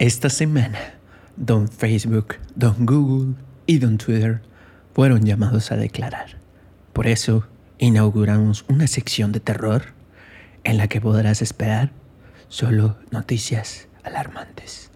Esta semana, don Facebook, don Google y don Twitter fueron llamados a declarar. Por eso, inauguramos una sección de terror en la que podrás esperar solo noticias alarmantes.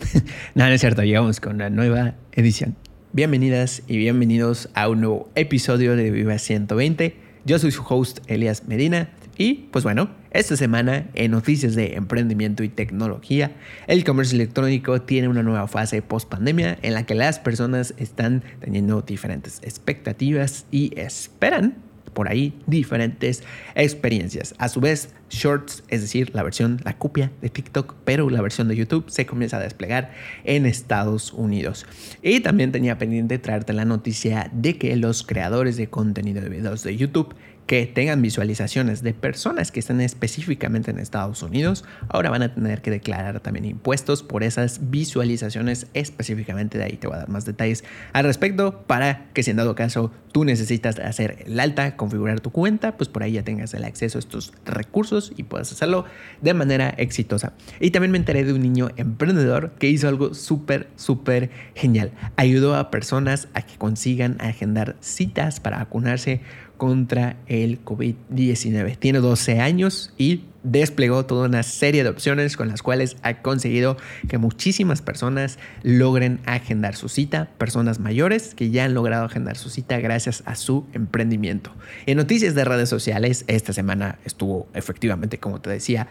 no, no es cierto, llegamos con la nueva edición. Bienvenidas y bienvenidos a un nuevo episodio de Viva 120. Yo soy su host Elias Medina y pues bueno, esta semana en noticias de emprendimiento y tecnología, el comercio electrónico tiene una nueva fase post pandemia en la que las personas están teniendo diferentes expectativas y esperan por ahí diferentes experiencias. A su vez, Shorts, es decir, la versión, la copia de TikTok, pero la versión de YouTube se comienza a desplegar en Estados Unidos. Y también tenía pendiente traerte la noticia de que los creadores de contenido de videos de YouTube que tengan visualizaciones de personas que están específicamente en Estados Unidos, ahora van a tener que declarar también impuestos por esas visualizaciones específicamente. De ahí te voy a dar más detalles al respecto para que si en dado caso tú necesitas hacer el alta, configurar tu cuenta, pues por ahí ya tengas el acceso a estos recursos y puedas hacerlo de manera exitosa. Y también me enteré de un niño emprendedor que hizo algo súper, súper genial. Ayudó a personas a que consigan agendar citas para vacunarse contra el COVID-19. Tiene 12 años y desplegó toda una serie de opciones con las cuales ha conseguido que muchísimas personas logren agendar su cita, personas mayores que ya han logrado agendar su cita gracias a su emprendimiento. En noticias de redes sociales, esta semana estuvo efectivamente, como te decía,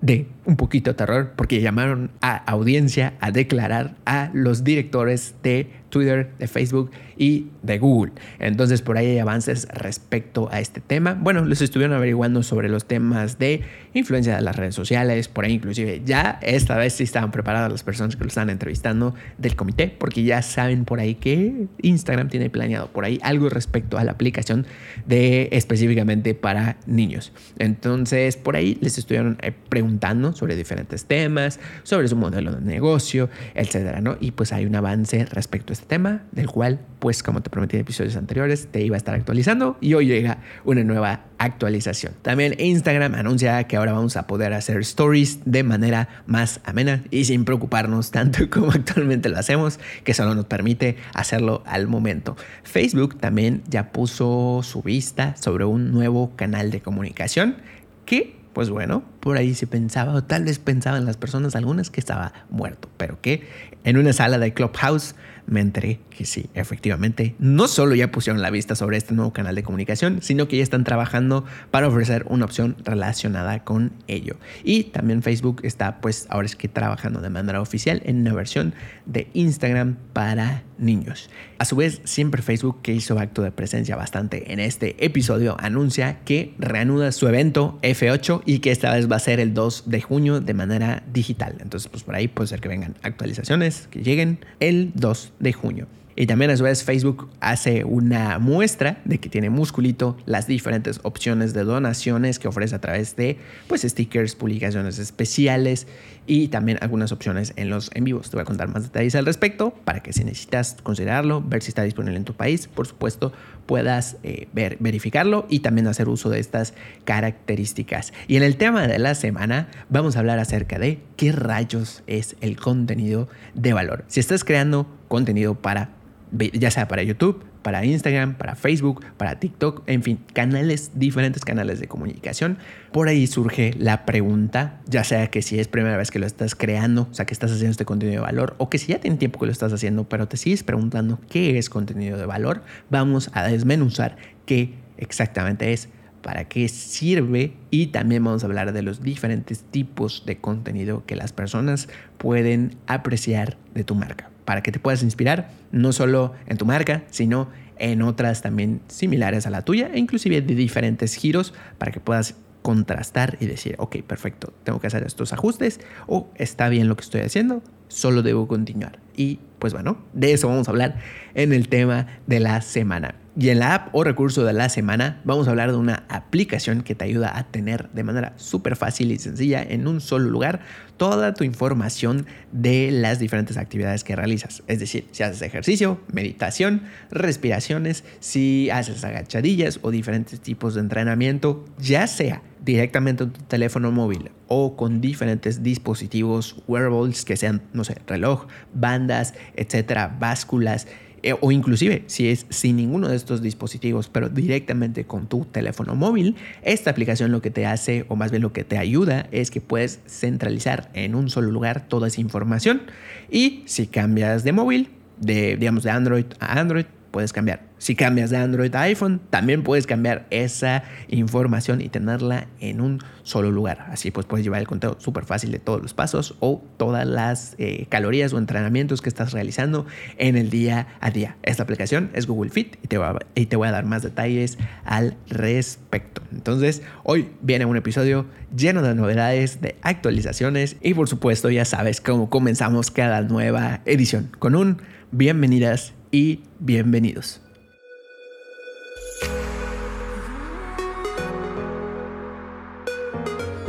de un poquito de terror porque llamaron a audiencia a declarar a los directores de Twitter, de Facebook y de Google. Entonces por ahí hay avances respecto a este tema. Bueno, les estuvieron averiguando sobre los temas de influencia de las redes sociales, por ahí inclusive ya esta vez sí estaban preparadas las personas que lo estaban entrevistando del comité, porque ya saben por ahí que Instagram tiene planeado por ahí algo respecto a la aplicación de específicamente para niños. Entonces por ahí les estuvieron eh, preguntando sobre diferentes temas, sobre su modelo de negocio, etcétera, ¿no? Y pues hay un avance respecto a este tema, del cual, pues como te prometí en episodios anteriores, te iba a estar actualizando y hoy llega una nueva actualización. También Instagram anuncia que ahora vamos a poder hacer stories de manera más amena y sin preocuparnos tanto como actualmente lo hacemos, que solo nos permite hacerlo al momento. Facebook también ya puso su vista sobre un nuevo canal de comunicación que pues bueno, por ahí se pensaba, o tal vez pensaban las personas, algunas que estaba muerto, pero que en una sala de Clubhouse me enteré que sí, efectivamente, no solo ya pusieron la vista sobre este nuevo canal de comunicación, sino que ya están trabajando para ofrecer una opción relacionada con ello. Y también Facebook está, pues, ahora es que trabajando de manera oficial en una versión de Instagram para niños. A su vez, siempre Facebook, que hizo acto de presencia bastante en este episodio, anuncia que reanuda su evento F8 y que esta vez va a ser el 2 de junio de manera digital. Entonces, pues por ahí puede ser que vengan actualizaciones que lleguen el 2 de junio. Y también a su vez Facebook hace una muestra de que tiene musculito las diferentes opciones de donaciones que ofrece a través de pues stickers, publicaciones especiales y también algunas opciones en los en vivos. Te voy a contar más detalles al respecto para que si necesitas considerarlo, ver si está disponible en tu país, por supuesto, puedas eh, ver, verificarlo y también hacer uso de estas características. Y en el tema de la semana vamos a hablar acerca de qué rayos es el contenido de valor. Si estás creando contenido para ya sea para YouTube, para Instagram, para Facebook, para TikTok, en fin, canales, diferentes canales de comunicación. Por ahí surge la pregunta, ya sea que si es primera vez que lo estás creando, o sea, que estás haciendo este contenido de valor, o que si ya tiene tiempo que lo estás haciendo, pero te sigues preguntando qué es contenido de valor, vamos a desmenuzar qué exactamente es para qué sirve y también vamos a hablar de los diferentes tipos de contenido que las personas pueden apreciar de tu marca para que te puedas inspirar no solo en tu marca, sino en otras también similares a la tuya e inclusive de diferentes giros para que puedas contrastar y decir, ok, perfecto, tengo que hacer estos ajustes o está bien lo que estoy haciendo, solo debo continuar. Y pues bueno, de eso vamos a hablar en el tema de la semana. Y en la app o recurso de la semana vamos a hablar de una aplicación que te ayuda a tener de manera súper fácil y sencilla en un solo lugar toda tu información de las diferentes actividades que realizas. Es decir, si haces ejercicio, meditación, respiraciones, si haces agachadillas o diferentes tipos de entrenamiento, ya sea directamente en tu teléfono móvil o con diferentes dispositivos wearables que sean, no sé, reloj, bandas, etcétera, básculas eh, o inclusive si es sin ninguno de estos dispositivos, pero directamente con tu teléfono móvil, esta aplicación lo que te hace, o más bien lo que te ayuda, es que puedes centralizar en un solo lugar toda esa información. Y si cambias de móvil, de digamos de Android a Android, puedes cambiar. Si cambias de Android a iPhone, también puedes cambiar esa información y tenerla en un solo lugar. Así pues puedes llevar el conteo súper fácil de todos los pasos o todas las eh, calorías o entrenamientos que estás realizando en el día a día. Esta aplicación es Google Fit y te, y te voy a dar más detalles al respecto. Entonces, hoy viene un episodio lleno de novedades, de actualizaciones y por supuesto ya sabes cómo comenzamos cada nueva edición con un bienvenidas y bienvenidos.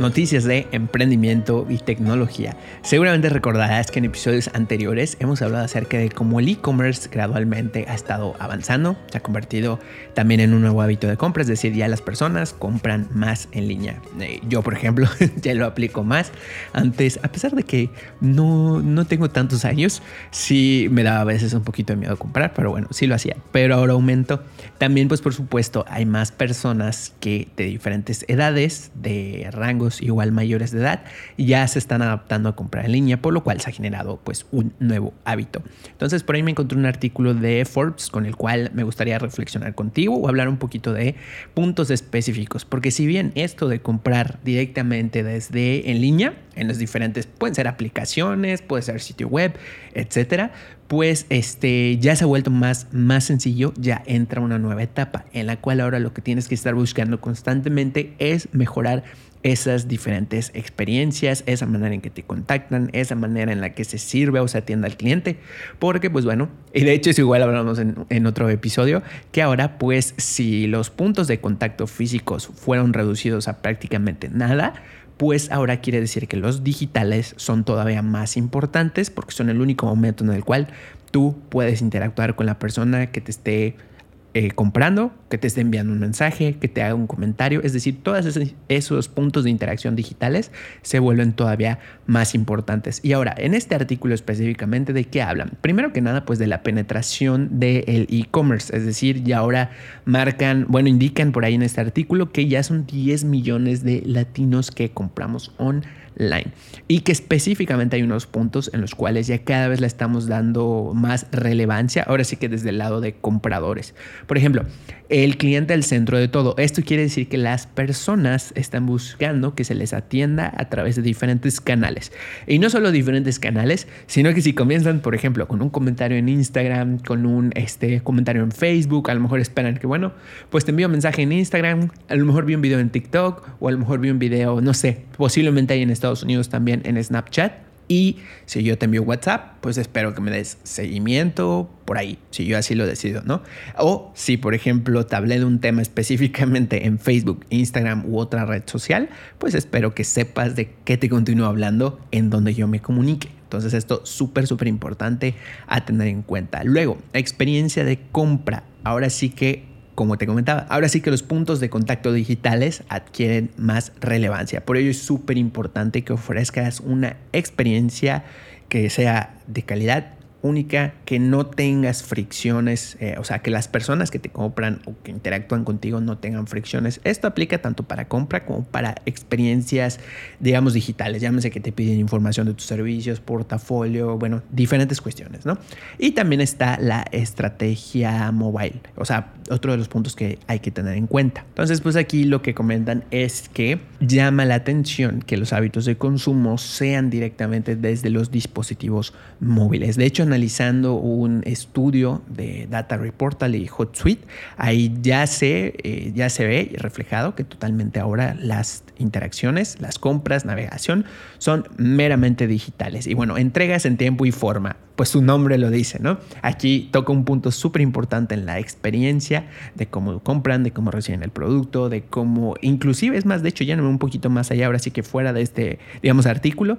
Noticias de emprendimiento y tecnología. Seguramente recordarás que en episodios anteriores hemos hablado acerca de cómo el e-commerce gradualmente ha estado avanzando, se ha convertido también en un nuevo hábito de compra, es decir, ya las personas compran más en línea. Eh, yo, por ejemplo, ya lo aplico más. Antes, a pesar de que no, no tengo tantos años, sí me daba a veces un poquito de miedo comprar, pero bueno, sí lo hacía. Pero ahora aumento. También, pues por supuesto, hay más personas que de diferentes edades, de rangos, igual mayores de edad ya se están adaptando a comprar en línea, por lo cual se ha generado pues un nuevo hábito. Entonces por ahí me encontré un artículo de Forbes con el cual me gustaría reflexionar contigo o hablar un poquito de puntos específicos, porque si bien esto de comprar directamente desde en línea, en las diferentes, pueden ser aplicaciones, puede ser sitio web, etcétera, pues este ya se ha vuelto más, más sencillo, ya entra una nueva etapa en la cual ahora lo que tienes que estar buscando constantemente es mejorar esas diferentes experiencias, esa manera en que te contactan, esa manera en la que se sirve o se atiende al cliente. Porque, pues bueno, y de hecho es igual hablamos en, en otro episodio, que ahora pues si los puntos de contacto físicos fueron reducidos a prácticamente nada, pues ahora quiere decir que los digitales son todavía más importantes porque son el único momento en el cual tú puedes interactuar con la persona que te esté eh, comprando, que te esté enviando un mensaje, que te haga un comentario. Es decir, todos esos, puntos de interacción digitales se vuelven todavía más importantes. Y ahora, en este artículo específicamente, ¿de qué hablan? Primero que nada, pues de la penetración del e-commerce. Es decir, ya ahora marcan, bueno, indican por ahí en este artículo que ya son 10 millones de latinos que compramos online Y que específicamente hay unos puntos en los cuales ya cada vez le estamos dando más relevancia, ahora sí que desde el lado de compradores. Por ejemplo, el cliente al centro de todo. Esto quiere decir que las personas están buscando que se les atienda a través de diferentes canales. Y no solo diferentes canales, sino que si comienzan, por ejemplo, con un comentario en Instagram, con un este, comentario en Facebook, a lo mejor esperan que, bueno, pues te envío un mensaje en Instagram, a lo mejor vi un video en TikTok o a lo mejor vi un video, no sé, posiblemente hay en Estados Unidos también en Snapchat y si yo te envío WhatsApp, pues espero que me des seguimiento por ahí, si yo así lo decido, ¿no? O si, por ejemplo, te hablé de un tema específicamente en Facebook, Instagram u otra red social, pues espero que sepas de qué te continúo hablando en donde yo me comunique. Entonces esto súper, súper importante a tener en cuenta. Luego, experiencia de compra. Ahora sí que como te comentaba, ahora sí que los puntos de contacto digitales adquieren más relevancia. Por ello es súper importante que ofrezcas una experiencia que sea de calidad única, que no tengas fricciones, eh, o sea, que las personas que te compran o que interactúan contigo no tengan fricciones. Esto aplica tanto para compra como para experiencias, digamos, digitales. Llámese que te piden información de tus servicios, portafolio, bueno, diferentes cuestiones, ¿no? Y también está la estrategia mobile, o sea, otro de los puntos que hay que tener en cuenta. Entonces, pues aquí lo que comentan es que llama la atención que los hábitos de consumo sean directamente desde los dispositivos móviles. De hecho, analizando un estudio de Data Reportal y HotSuite, ahí ya se, eh, ya se ve reflejado que totalmente ahora las interacciones, las compras, navegación son meramente digitales. Y bueno, entregas en tiempo y forma pues su nombre lo dice, ¿no? Aquí toca un punto súper importante en la experiencia de cómo compran, de cómo reciben el producto, de cómo, inclusive es más, de hecho, ya no un poquito más allá, ahora sí que fuera de este, digamos, artículo,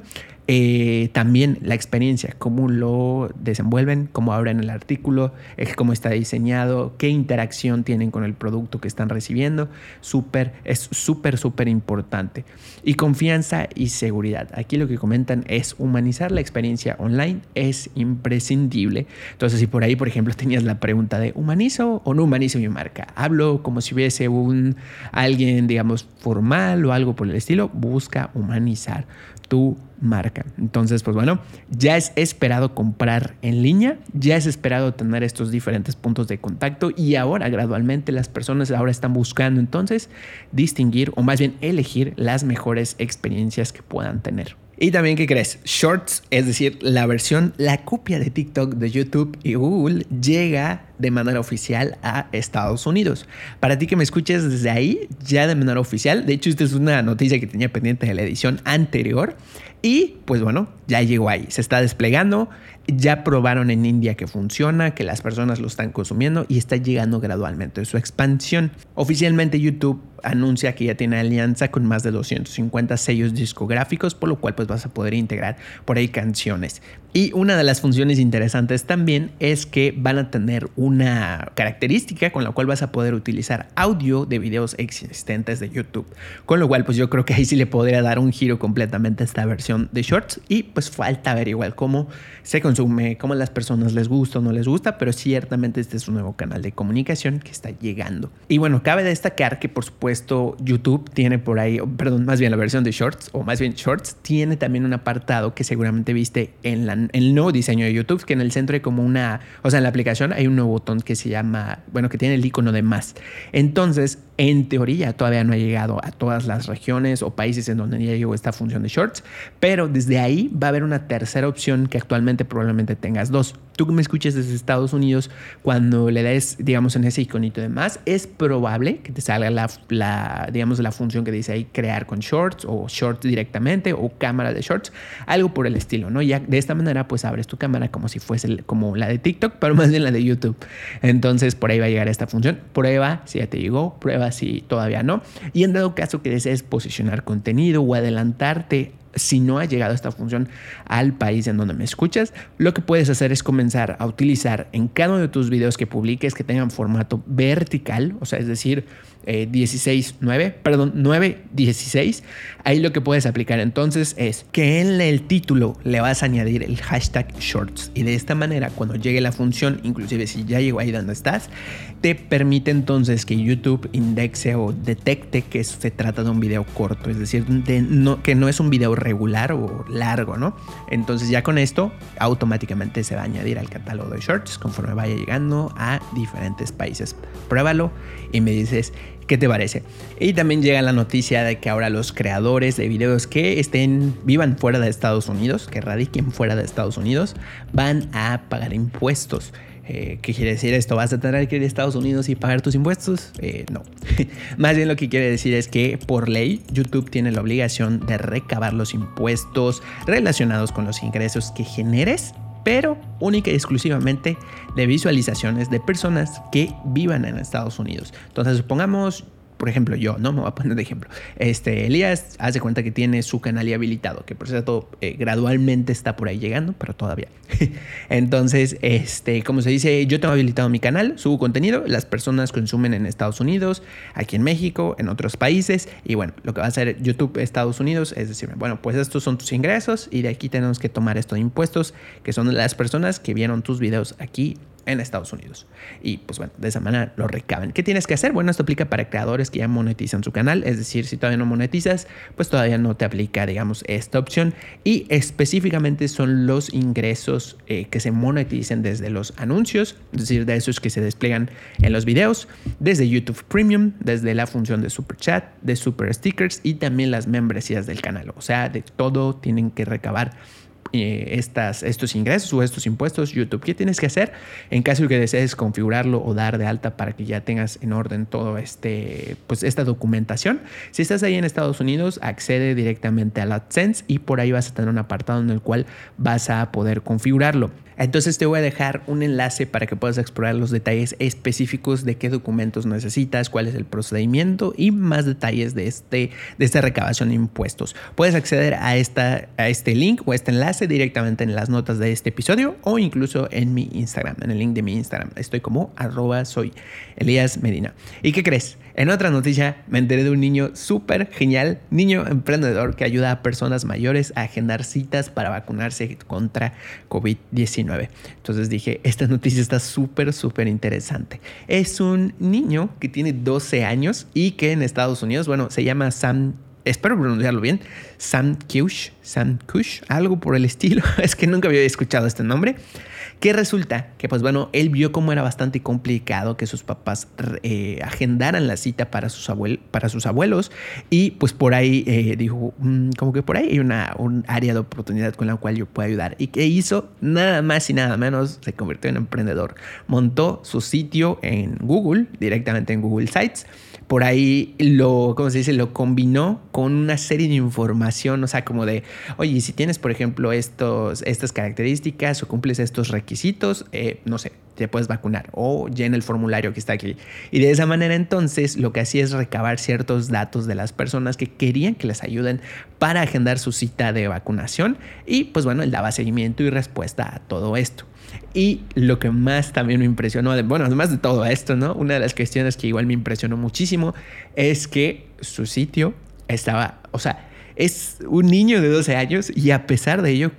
eh, también la experiencia, cómo lo desenvuelven, cómo abren el artículo, cómo está diseñado, qué interacción tienen con el producto que están recibiendo, súper, es súper, súper importante. Y confianza y seguridad. Aquí lo que comentan es humanizar la experiencia online es imprescindible. Entonces, si por ahí, por ejemplo, tenías la pregunta de humanizo o no humanizo mi marca, hablo como si hubiese un alguien, digamos, formal o algo por el estilo, busca humanizar tu marca. Entonces, pues bueno, ya es esperado comprar en línea, ya es esperado tener estos diferentes puntos de contacto y ahora gradualmente las personas ahora están buscando entonces distinguir o más bien elegir las mejores experiencias que puedan tener. Y también, ¿qué crees? Shorts, es decir, la versión, la copia de TikTok de YouTube y Google llega de manera oficial a Estados Unidos. Para ti que me escuches desde ahí, ya de manera oficial, de hecho esta es una noticia que tenía pendiente de la edición anterior y pues bueno, ya llegó ahí, se está desplegando, ya probaron en India que funciona, que las personas lo están consumiendo y está llegando gradualmente su expansión. Oficialmente YouTube anuncia que ya tiene alianza con más de 250 sellos discográficos, por lo cual pues vas a poder integrar por ahí canciones. Y una de las funciones interesantes también es que van a tener una característica con la cual vas a poder utilizar audio de videos existentes de YouTube. Con lo cual, pues yo creo que ahí sí le podría dar un giro completamente a esta versión de Shorts. Y pues falta ver igual cómo se consume, cómo a las personas les gusta o no les gusta, pero ciertamente este es un nuevo canal de comunicación que está llegando. Y bueno, cabe destacar que por supuesto YouTube tiene por ahí, perdón, más bien la versión de Shorts, o más bien Shorts, tiene también un apartado que seguramente viste en la el nuevo diseño de YouTube, que en el centro hay como una, o sea, en la aplicación hay un nuevo botón que se llama, bueno, que tiene el icono de más. Entonces, en teoría, todavía no ha llegado a todas las regiones o países en donde ya llegó esta función de shorts, pero desde ahí va a haber una tercera opción que actualmente probablemente tengas dos. Tú que me escuches desde Estados Unidos, cuando le des, digamos, en ese iconito de más, es probable que te salga la, digamos, la función que dice ahí crear con shorts o shorts directamente o cámara de shorts, algo por el estilo, ¿no? Ya de esta manera pues abres tu cámara como si fuese como la de TikTok, pero más bien la de YouTube. Entonces por ahí va a llegar esta función. Prueba si ya te llegó, prueba si todavía no. Y en dado caso que desees posicionar contenido o adelantarte si no ha llegado esta función al país en donde me escuchas, lo que puedes hacer es comenzar a utilizar en cada uno de tus videos que publiques que tengan formato vertical, o sea, es decir, 16, eh, 9, perdón, 9, 16. Ahí lo que puedes aplicar entonces es que en el título le vas a añadir el hashtag shorts y de esta manera cuando llegue la función, inclusive si ya llegó ahí donde estás, te permite entonces que YouTube indexe o detecte que se trata de un video corto, es decir, que no es un video regular o largo, ¿no? Entonces ya con esto automáticamente se va a añadir al catálogo de shorts conforme vaya llegando a diferentes países. Pruébalo y me dices qué te parece. Y también llega la noticia de que ahora los creadores de videos que estén vivan fuera de Estados Unidos, que radiquen fuera de Estados Unidos, van a pagar impuestos. Eh, ¿Qué quiere decir esto? ¿Vas a tener que ir a Estados Unidos y pagar tus impuestos? Eh, no. Más bien lo que quiere decir es que por ley YouTube tiene la obligación de recabar los impuestos relacionados con los ingresos que generes pero única y exclusivamente de visualizaciones de personas que vivan en Estados Unidos. Entonces, supongamos por ejemplo, yo, ¿no? Me voy a poner de ejemplo. Este, Elías hace cuenta que tiene su canal habilitado, que por cierto eh, gradualmente está por ahí llegando, pero todavía. Entonces, este, como se dice, yo tengo habilitado mi canal, subo contenido, las personas consumen en Estados Unidos, aquí en México, en otros países, y bueno, lo que va a hacer YouTube Estados Unidos es decirme, bueno, pues estos son tus ingresos y de aquí tenemos que tomar estos impuestos, que son las personas que vieron tus videos aquí en Estados Unidos. Y pues bueno, de esa manera lo recaban. ¿Qué tienes que hacer? Bueno, esto aplica para creadores que ya monetizan su canal, es decir, si todavía no monetizas, pues todavía no te aplica, digamos, esta opción. Y específicamente son los ingresos eh, que se monetizan desde los anuncios, es decir, de esos que se despliegan en los videos, desde YouTube Premium, desde la función de Super Chat, de Super Stickers y también las membresías del canal. O sea, de todo tienen que recabar eh, estos ingresos o estos impuestos YouTube. ¿Qué tienes que hacer en caso de que desees configurarlo o dar de alta para que ya tengas en orden todo este, pues esta documentación? Si estás ahí en Estados Unidos, accede directamente a la AdSense y por ahí vas a tener un apartado en el cual vas a poder configurarlo. Entonces te voy a dejar un enlace para que puedas explorar los detalles específicos de qué documentos necesitas, cuál es el procedimiento y más detalles de, este, de esta recabación de impuestos. Puedes acceder a, esta, a este link o este enlace directamente en las notas de este episodio o incluso en mi Instagram, en el link de mi Instagram. Estoy como arroba soy Medina. ¿Y qué crees? En otra noticia, me enteré de un niño súper genial, niño emprendedor que ayuda a personas mayores a agendar citas para vacunarse contra COVID-19. Entonces dije, esta noticia está súper, súper interesante. Es un niño que tiene 12 años y que en Estados Unidos, bueno, se llama Sam espero pronunciarlo bien, Sam Kush, Sam Kush, algo por el estilo, es que nunca había escuchado este nombre. Que resulta que, pues bueno, él vio cómo era bastante complicado que sus papás eh, agendaran la cita para sus, para sus abuelos y pues por ahí eh, dijo, mm, como que por ahí hay una, un área de oportunidad con la cual yo puedo ayudar. ¿Y qué hizo? Nada más y nada menos, se convirtió en emprendedor. Montó su sitio en Google, directamente en Google Sites por ahí lo, ¿cómo se dice? Lo combinó con una serie de información, o sea, como de, oye, si tienes, por ejemplo, estos, estas características o cumples estos requisitos, eh, no sé, te puedes vacunar o llena el formulario que está aquí. Y de esa manera entonces lo que hacía es recabar ciertos datos de las personas que querían que les ayuden para agendar su cita de vacunación y pues bueno, él daba seguimiento y respuesta a todo esto. Y lo que más también me impresionó, bueno, además de todo esto, ¿no? Una de las cuestiones que igual me impresionó muchísimo es que su sitio estaba, o sea, es un niño de 12 años y a pesar de ello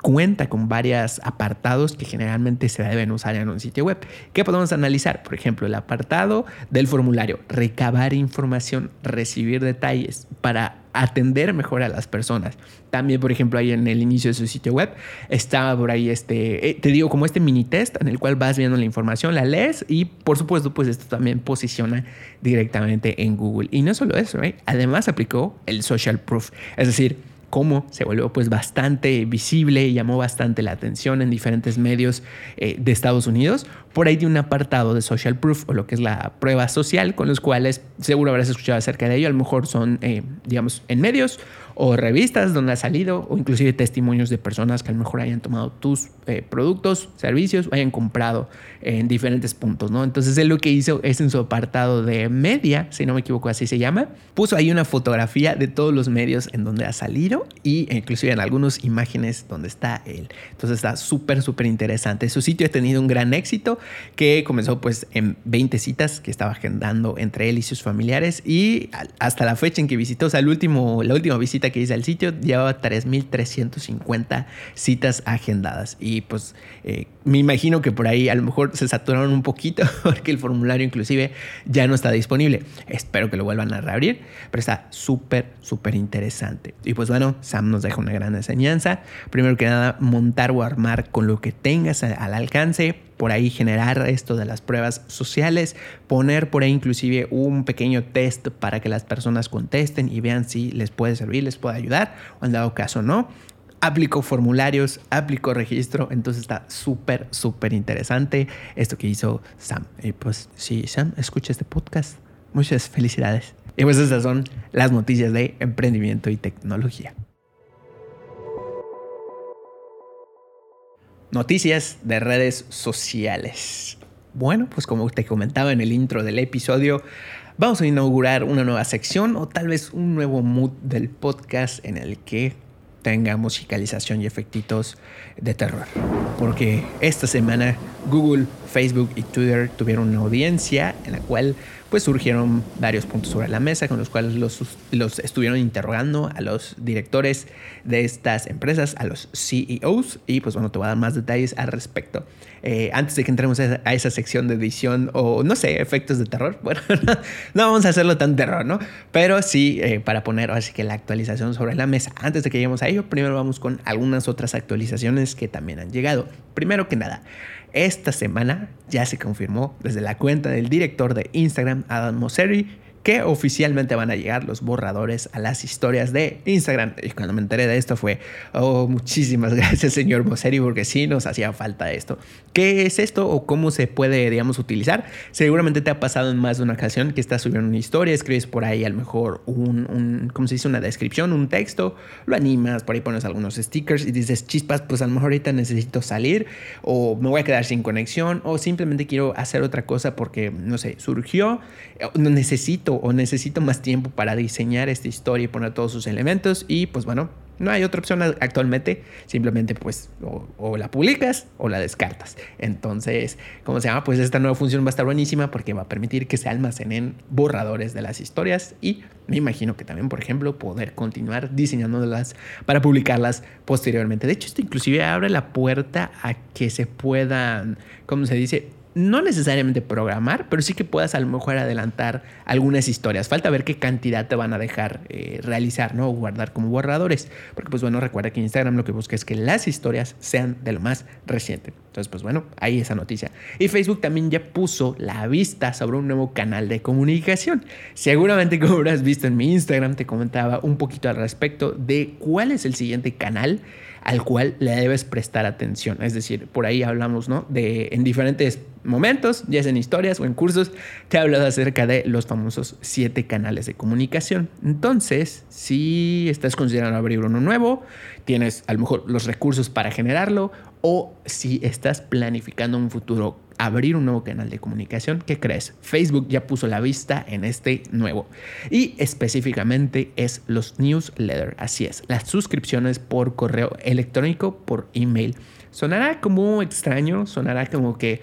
cuenta con varios apartados que generalmente se deben usar en un sitio web. ¿Qué podemos analizar? Por ejemplo, el apartado del formulario, recabar información, recibir detalles para atender mejor a las personas. También, por ejemplo, ahí en el inicio de su sitio web estaba por ahí este, eh, te digo, como este mini test en el cual vas viendo la información, la lees y por supuesto, pues esto también posiciona directamente en Google. Y no solo eso, ¿eh? además aplicó el social proof, es decir, cómo se volvió pues bastante visible y llamó bastante la atención en diferentes medios eh, de Estados Unidos. Por ahí tiene un apartado de social proof o lo que es la prueba social con los cuales seguro habrás escuchado acerca de ello. A lo mejor son, eh, digamos, en medios o revistas donde ha salido o inclusive testimonios de personas que a lo mejor hayan tomado tus eh, productos, servicios o hayan comprado en diferentes puntos, ¿no? Entonces él lo que hizo es en su apartado de media, si no me equivoco así se llama, puso ahí una fotografía de todos los medios en donde ha salido y inclusive en algunas imágenes donde está él. Entonces está súper, súper interesante. Su sitio ha tenido un gran éxito que comenzó pues en 20 citas que estaba agendando entre él y sus familiares y hasta la fecha en que visitó, o sea, la última visita que hice al sitio llevaba 3.350 citas agendadas. Y pues eh, me imagino que por ahí a lo mejor se saturaron un poquito porque el formulario inclusive ya no está disponible. Espero que lo vuelvan a reabrir, pero está súper, súper interesante. Y pues bueno, Sam nos deja una gran enseñanza. Primero que nada, montar o armar con lo que tengas al alcance por ahí generar esto de las pruebas sociales, poner por ahí inclusive un pequeño test para que las personas contesten y vean si les puede servir, les puede ayudar o en dado caso no. Aplicó formularios, aplicó registro, entonces está súper, súper interesante esto que hizo Sam. Y pues si Sam escucha este podcast, muchas felicidades. Y pues estas son las noticias de emprendimiento y tecnología. Noticias de redes sociales. Bueno, pues como te comentaba en el intro del episodio, vamos a inaugurar una nueva sección o tal vez un nuevo mood del podcast en el que tenga musicalización y efectitos de terror. Porque esta semana Google, Facebook y Twitter tuvieron una audiencia en la cual pues surgieron varios puntos sobre la mesa con los cuales los, los estuvieron interrogando a los directores de estas empresas, a los CEOs, y pues bueno, te voy a dar más detalles al respecto. Eh, antes de que entremos a esa sección de edición o no sé, efectos de terror, bueno, no, vamos a hacerlo tan terror, ¿no? Pero sí, eh, para poner así que la actualización sobre la mesa. Antes de que lleguemos a ello, primero vamos con algunas otras actualizaciones que también han llegado. Primero que nada, esta semana ya se confirmó desde la cuenta del director de Instagram, Adam Mosseri, que oficialmente van a llegar los borradores a las historias de Instagram. Y cuando me enteré de esto fue, oh, muchísimas gracias, señor Moseri, porque sí nos hacía falta esto. ¿Qué es esto o cómo se puede, digamos, utilizar? Seguramente te ha pasado en más de una ocasión que estás subiendo una historia, escribes por ahí a lo mejor un, un ¿cómo se dice? Una descripción, un texto, lo animas, por ahí pones algunos stickers y dices, chispas, pues a lo mejor ahorita necesito salir o me voy a quedar sin conexión o simplemente quiero hacer otra cosa porque, no sé, surgió, no necesito o necesito más tiempo para diseñar esta historia y poner todos sus elementos y pues bueno, no hay otra opción actualmente, simplemente pues o, la publicas o la descartas. Entonces, ¿cómo se llama? Pues esta nueva función va a estar buenísima porque va a permitir que se almacenen borradores de las historias y me imagino que también, por ejemplo, poder continuar diseñándolas para publicarlas posteriormente. De hecho, esto inclusive abre la puerta a que se puedan, ¿cómo se dice? No necesariamente programar, pero sí que puedas a lo mejor adelantar algunas historias. Falta ver qué cantidad te van a dejar eh, realizar, ¿no? O guardar como borradores. Porque, pues bueno, recuerda que Instagram lo que busca es que las historias sean de lo más reciente. Entonces, pues bueno, ahí esa noticia. Y Facebook también ya puso la vista sobre un nuevo canal de comunicación. Seguramente, como habrás visto en mi Instagram, te comentaba un poquito al respecto de cuál es el siguiente canal al cual le debes prestar atención. Es decir, por ahí hablamos, ¿no? De en diferentes momentos, ya sea en historias o en cursos, te he hablado acerca de los famosos siete canales de comunicación. Entonces, si estás considerando abrir uno nuevo, tienes a lo mejor los recursos para generarlo o si estás planificando un futuro abrir un nuevo canal de comunicación, ¿qué crees? Facebook ya puso la vista en este nuevo y específicamente es los newsletters, así es, las suscripciones por correo electrónico, por email. Sonará como extraño, sonará como que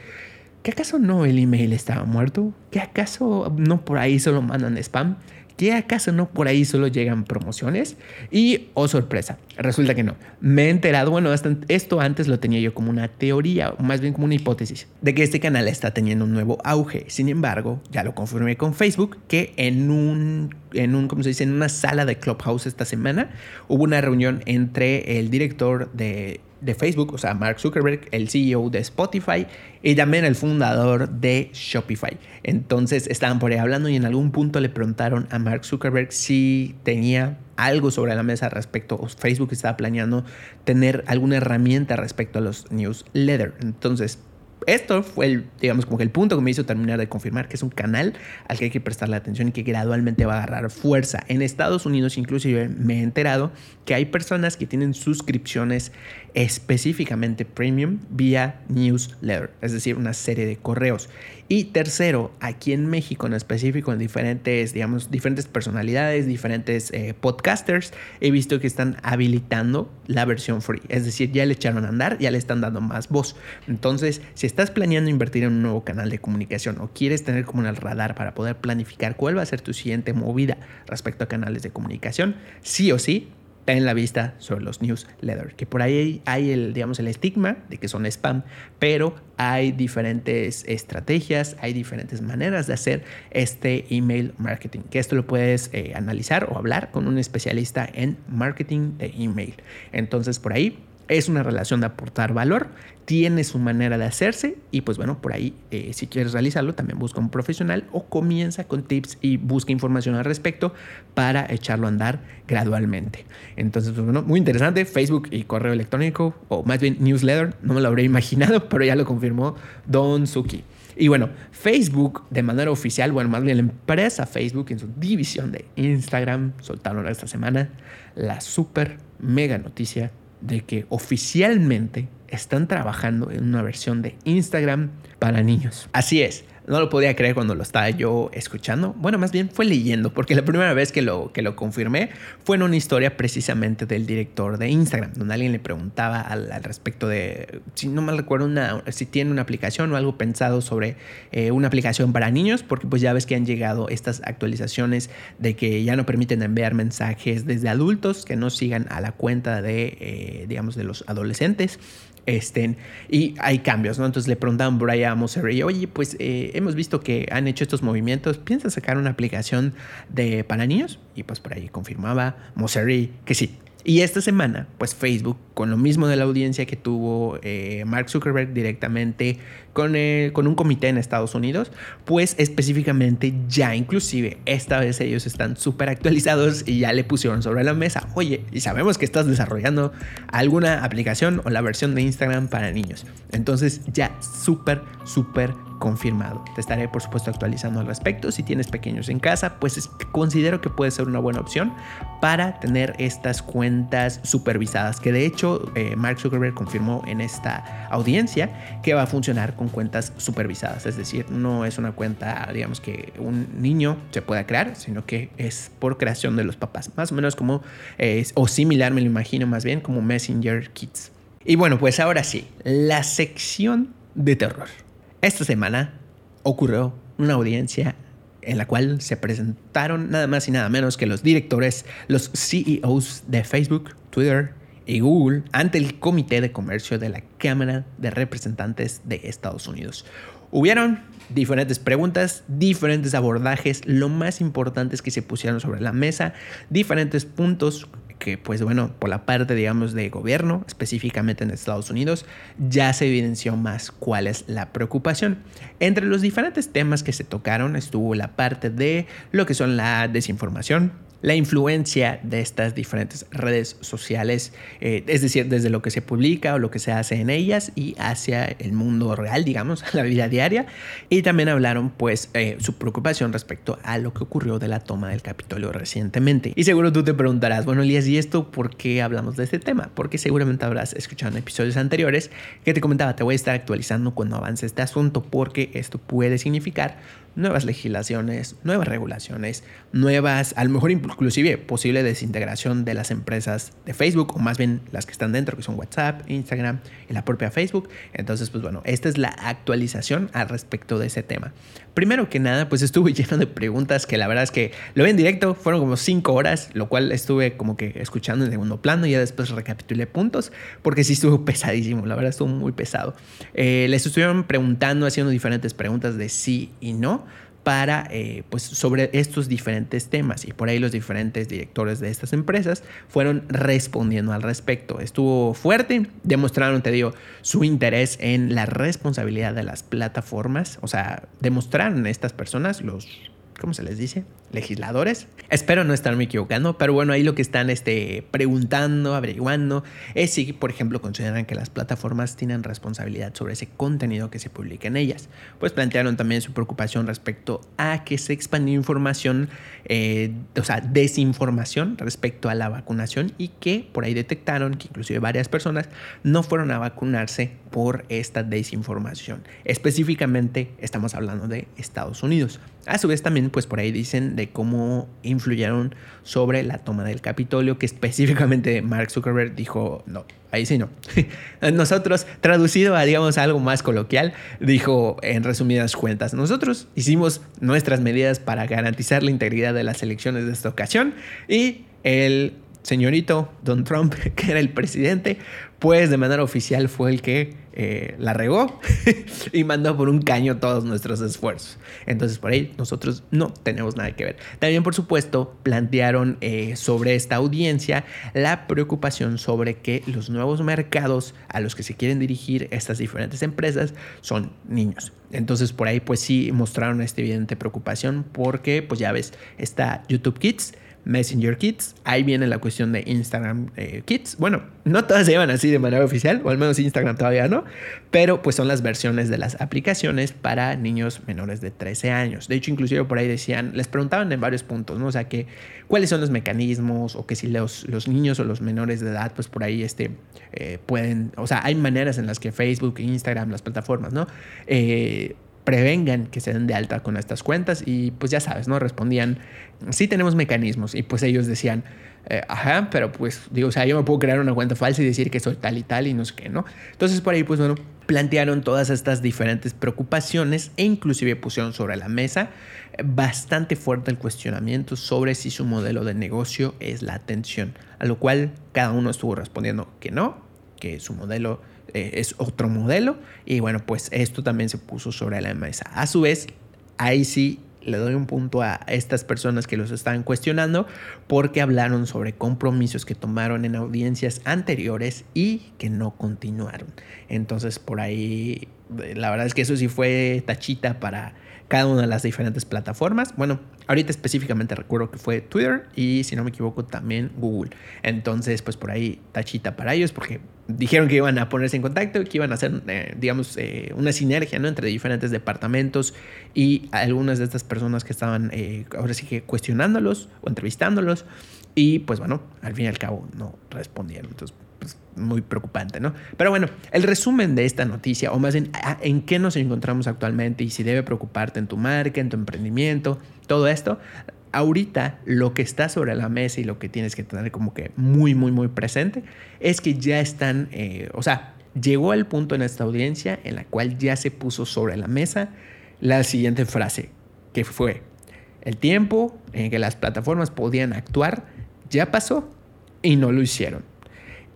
¿Qué acaso no el email estaba muerto? ¿Qué acaso no por ahí solo mandan spam? ¿Qué acaso no por ahí solo llegan promociones? Y, oh sorpresa, resulta que no. Me he enterado, bueno, esto antes lo tenía yo como una teoría, o más bien como una hipótesis, de que este canal está teniendo un nuevo auge. Sin embargo, ya lo confirmé con Facebook, que en un, en un, ¿cómo se dice? En una sala de Clubhouse esta semana hubo una reunión entre el director de de Facebook, o sea, Mark Zuckerberg, el CEO de Spotify y también el fundador de Shopify. Entonces estaban por ahí hablando y en algún punto le preguntaron a Mark Zuckerberg si tenía algo sobre la mesa respecto, o Facebook estaba planeando tener alguna herramienta respecto a los newsletters. Entonces, esto fue, el, digamos, como que el punto que me hizo terminar de confirmar que es un canal al que hay que prestarle atención y que gradualmente va a agarrar fuerza. En Estados Unidos inclusive me he enterado que hay personas que tienen suscripciones específicamente premium vía newsletter, es decir, una serie de correos. Y tercero, aquí en México en específico, en diferentes, digamos, diferentes personalidades, diferentes eh, podcasters, he visto que están habilitando la versión free. Es decir, ya le echaron a andar, ya le están dando más voz. Entonces, si estás planeando invertir en un nuevo canal de comunicación o quieres tener como en el radar para poder planificar cuál va a ser tu siguiente movida respecto a canales de comunicación, sí o sí, en la vista sobre los newsletters, que por ahí hay el, digamos, el estigma de que son spam, pero hay diferentes estrategias, hay diferentes maneras de hacer este email marketing, que esto lo puedes eh, analizar o hablar con un especialista en marketing de email. Entonces, por ahí es una relación de aportar valor, tiene su manera de hacerse y pues bueno, por ahí eh, si quieres realizarlo también busca un profesional o comienza con tips y busca información al respecto para echarlo a andar gradualmente. Entonces, pues bueno, muy interesante, Facebook y correo electrónico o más bien newsletter, no me lo habría imaginado, pero ya lo confirmó Don Suki. Y bueno, Facebook de manera oficial, bueno, más bien la empresa Facebook en su división de Instagram soltaron esta semana la super mega noticia de que oficialmente están trabajando en una versión de Instagram para niños. Así es, no lo podía creer cuando lo estaba yo escuchando. Bueno, más bien fue leyendo, porque la primera vez que lo, que lo confirmé fue en una historia precisamente del director de Instagram, donde alguien le preguntaba al, respecto de, si no mal recuerdo, una, si tiene una aplicación o algo pensado sobre eh, una aplicación para niños, porque pues ya ves que han llegado estas actualizaciones de que ya no permiten enviar mensajes desde adultos que no sigan a la cuenta de, eh, digamos, de los adolescentes estén y hay cambios, ¿no? Entonces le preguntaban por ahí a oye, pues eh, hemos visto que han hecho estos movimientos, ¿piensas sacar una aplicación de para niños? Y pues por ahí confirmaba Moserry que sí. Y esta semana, pues Facebook, con lo mismo de la audiencia que tuvo eh, Mark Zuckerberg directamente con, eh, con un comité en Estados Unidos, pues específicamente ya inclusive esta vez ellos están súper actualizados y ya le pusieron sobre la mesa, oye, y sabemos que estás desarrollando alguna aplicación o la versión de Instagram para niños. Entonces ya súper, súper confirmado. Te estaré por supuesto actualizando al respecto. Si tienes pequeños en casa, pues considero que puede ser una buena opción para tener estas cuentas supervisadas, que de hecho eh, Mark Zuckerberg confirmó en esta audiencia que va a funcionar con cuentas supervisadas, es decir, no es una cuenta, digamos que un niño se pueda crear, sino que es por creación de los papás, más o menos como, eh, o similar me lo imagino más bien como Messenger Kids. Y bueno, pues ahora sí, la sección de terror. Esta semana ocurrió una audiencia en la cual se presentaron nada más y nada menos que los directores, los CEOs de Facebook, Twitter y Google ante el Comité de Comercio de la Cámara de Representantes de Estados Unidos. Hubieron diferentes preguntas, diferentes abordajes, lo más importante es que se pusieron sobre la mesa diferentes puntos que pues bueno, por la parte digamos de gobierno, específicamente en Estados Unidos, ya se evidenció más cuál es la preocupación. Entre los diferentes temas que se tocaron estuvo la parte de lo que son la desinformación, la influencia de estas diferentes redes sociales, eh, es decir, desde lo que se publica o lo que se hace en ellas y hacia el mundo real, digamos, la vida diaria. Y también hablaron pues eh, su preocupación respecto a lo que ocurrió de la toma del Capitolio recientemente. Y seguro tú te preguntarás, bueno, Elías, ¿y esto por qué hablamos de este tema? Porque seguramente habrás escuchado en episodios anteriores que te comentaba, te voy a estar actualizando cuando avance este asunto porque esto puede significar nuevas legislaciones, nuevas regulaciones, nuevas, a lo mejor inclusive posible desintegración de las empresas de Facebook o más bien las que están dentro, que son WhatsApp, Instagram y la propia Facebook. Entonces, pues bueno, esta es la actualización al respecto de ese tema. Primero que nada, pues estuve lleno de preguntas que la verdad es que lo vi en directo, fueron como cinco horas, lo cual estuve como que escuchando en segundo plano y ya después recapitulé puntos, porque sí estuvo pesadísimo, la verdad estuvo muy pesado. Eh, les estuvieron preguntando, haciendo diferentes preguntas de sí y no para, eh, pues, sobre estos diferentes temas. Y por ahí los diferentes directores de estas empresas fueron respondiendo al respecto. Estuvo fuerte, demostraron, te digo, su interés en la responsabilidad de las plataformas. O sea, demostraron estas personas, los ¿cómo se les dice? Legisladores. Espero no estarme equivocando, pero bueno, ahí lo que están este, preguntando, averiguando, es si, por ejemplo, consideran que las plataformas tienen responsabilidad sobre ese contenido que se publica en ellas. Pues plantearon también su preocupación respecto a que se expandió información, eh, o sea, desinformación respecto a la vacunación y que por ahí detectaron que inclusive varias personas no fueron a vacunarse por esta desinformación. Específicamente estamos hablando de Estados Unidos. A su vez también, pues por ahí dicen de cómo influyeron sobre la toma del Capitolio, que específicamente Mark Zuckerberg dijo, no, ahí sí no. Nosotros, traducido a, digamos, algo más coloquial, dijo en resumidas cuentas, nosotros hicimos nuestras medidas para garantizar la integridad de las elecciones de esta ocasión y el señorito Don Trump, que era el presidente, pues de manera oficial fue el que eh, la regó y mandó por un caño todos nuestros esfuerzos. Entonces por ahí nosotros no tenemos nada que ver. También por supuesto plantearon eh, sobre esta audiencia la preocupación sobre que los nuevos mercados a los que se quieren dirigir estas diferentes empresas son niños. Entonces por ahí pues sí mostraron esta evidente preocupación porque pues ya ves, está YouTube Kids Messenger Kids. Ahí viene la cuestión de Instagram eh, Kids. Bueno, no todas se llevan así de manera oficial, o al menos Instagram todavía no, pero pues son las versiones de las aplicaciones para niños menores de 13 años. De hecho, inclusive por ahí decían, les preguntaban en varios puntos, ¿no? O sea, que cuáles son los mecanismos o que si los, los niños o los menores de edad, pues por ahí este, eh, pueden, o sea, hay maneras en las que Facebook, Instagram, las plataformas, ¿no? Eh, prevengan que se den de alta con estas cuentas y pues ya sabes, ¿no? Respondían, sí tenemos mecanismos y pues ellos decían, eh, ajá, pero pues digo, o sea, yo me puedo crear una cuenta falsa y decir que soy tal y tal y no sé qué, ¿no? Entonces por ahí pues bueno, plantearon todas estas diferentes preocupaciones e inclusive pusieron sobre la mesa bastante fuerte el cuestionamiento sobre si su modelo de negocio es la atención, a lo cual cada uno estuvo respondiendo que no, que su modelo eh, es otro modelo y bueno, pues esto también se puso sobre la mesa. A su vez, ahí sí le doy un punto a estas personas que los estaban cuestionando porque hablaron sobre compromisos que tomaron en audiencias anteriores y que no continuaron. Entonces por ahí, la verdad es que eso sí fue tachita para cada una de las diferentes plataformas. Bueno, ahorita específicamente recuerdo que fue Twitter y si no me equivoco también Google. Entonces, pues por ahí tachita para ellos porque dijeron que iban a ponerse en contacto, que iban a hacer, eh, digamos, eh, una sinergia ¿no? entre diferentes departamentos y algunas de estas personas que estaban eh, ahora sí que cuestionándolos o entrevistándolos. Y pues bueno, al fin y al cabo no respondieron. Entonces, pues, muy preocupante, ¿no? Pero bueno, el resumen de esta noticia, o más bien en qué nos encontramos actualmente y si debe preocuparte en tu marca, en tu emprendimiento, todo esto, ahorita lo que está sobre la mesa y lo que tienes que tener como que muy, muy, muy presente es que ya están, eh, o sea, llegó el punto en esta audiencia en la cual ya se puso sobre la mesa la siguiente frase, que fue, el tiempo en que las plataformas podían actuar ya pasó y no lo hicieron.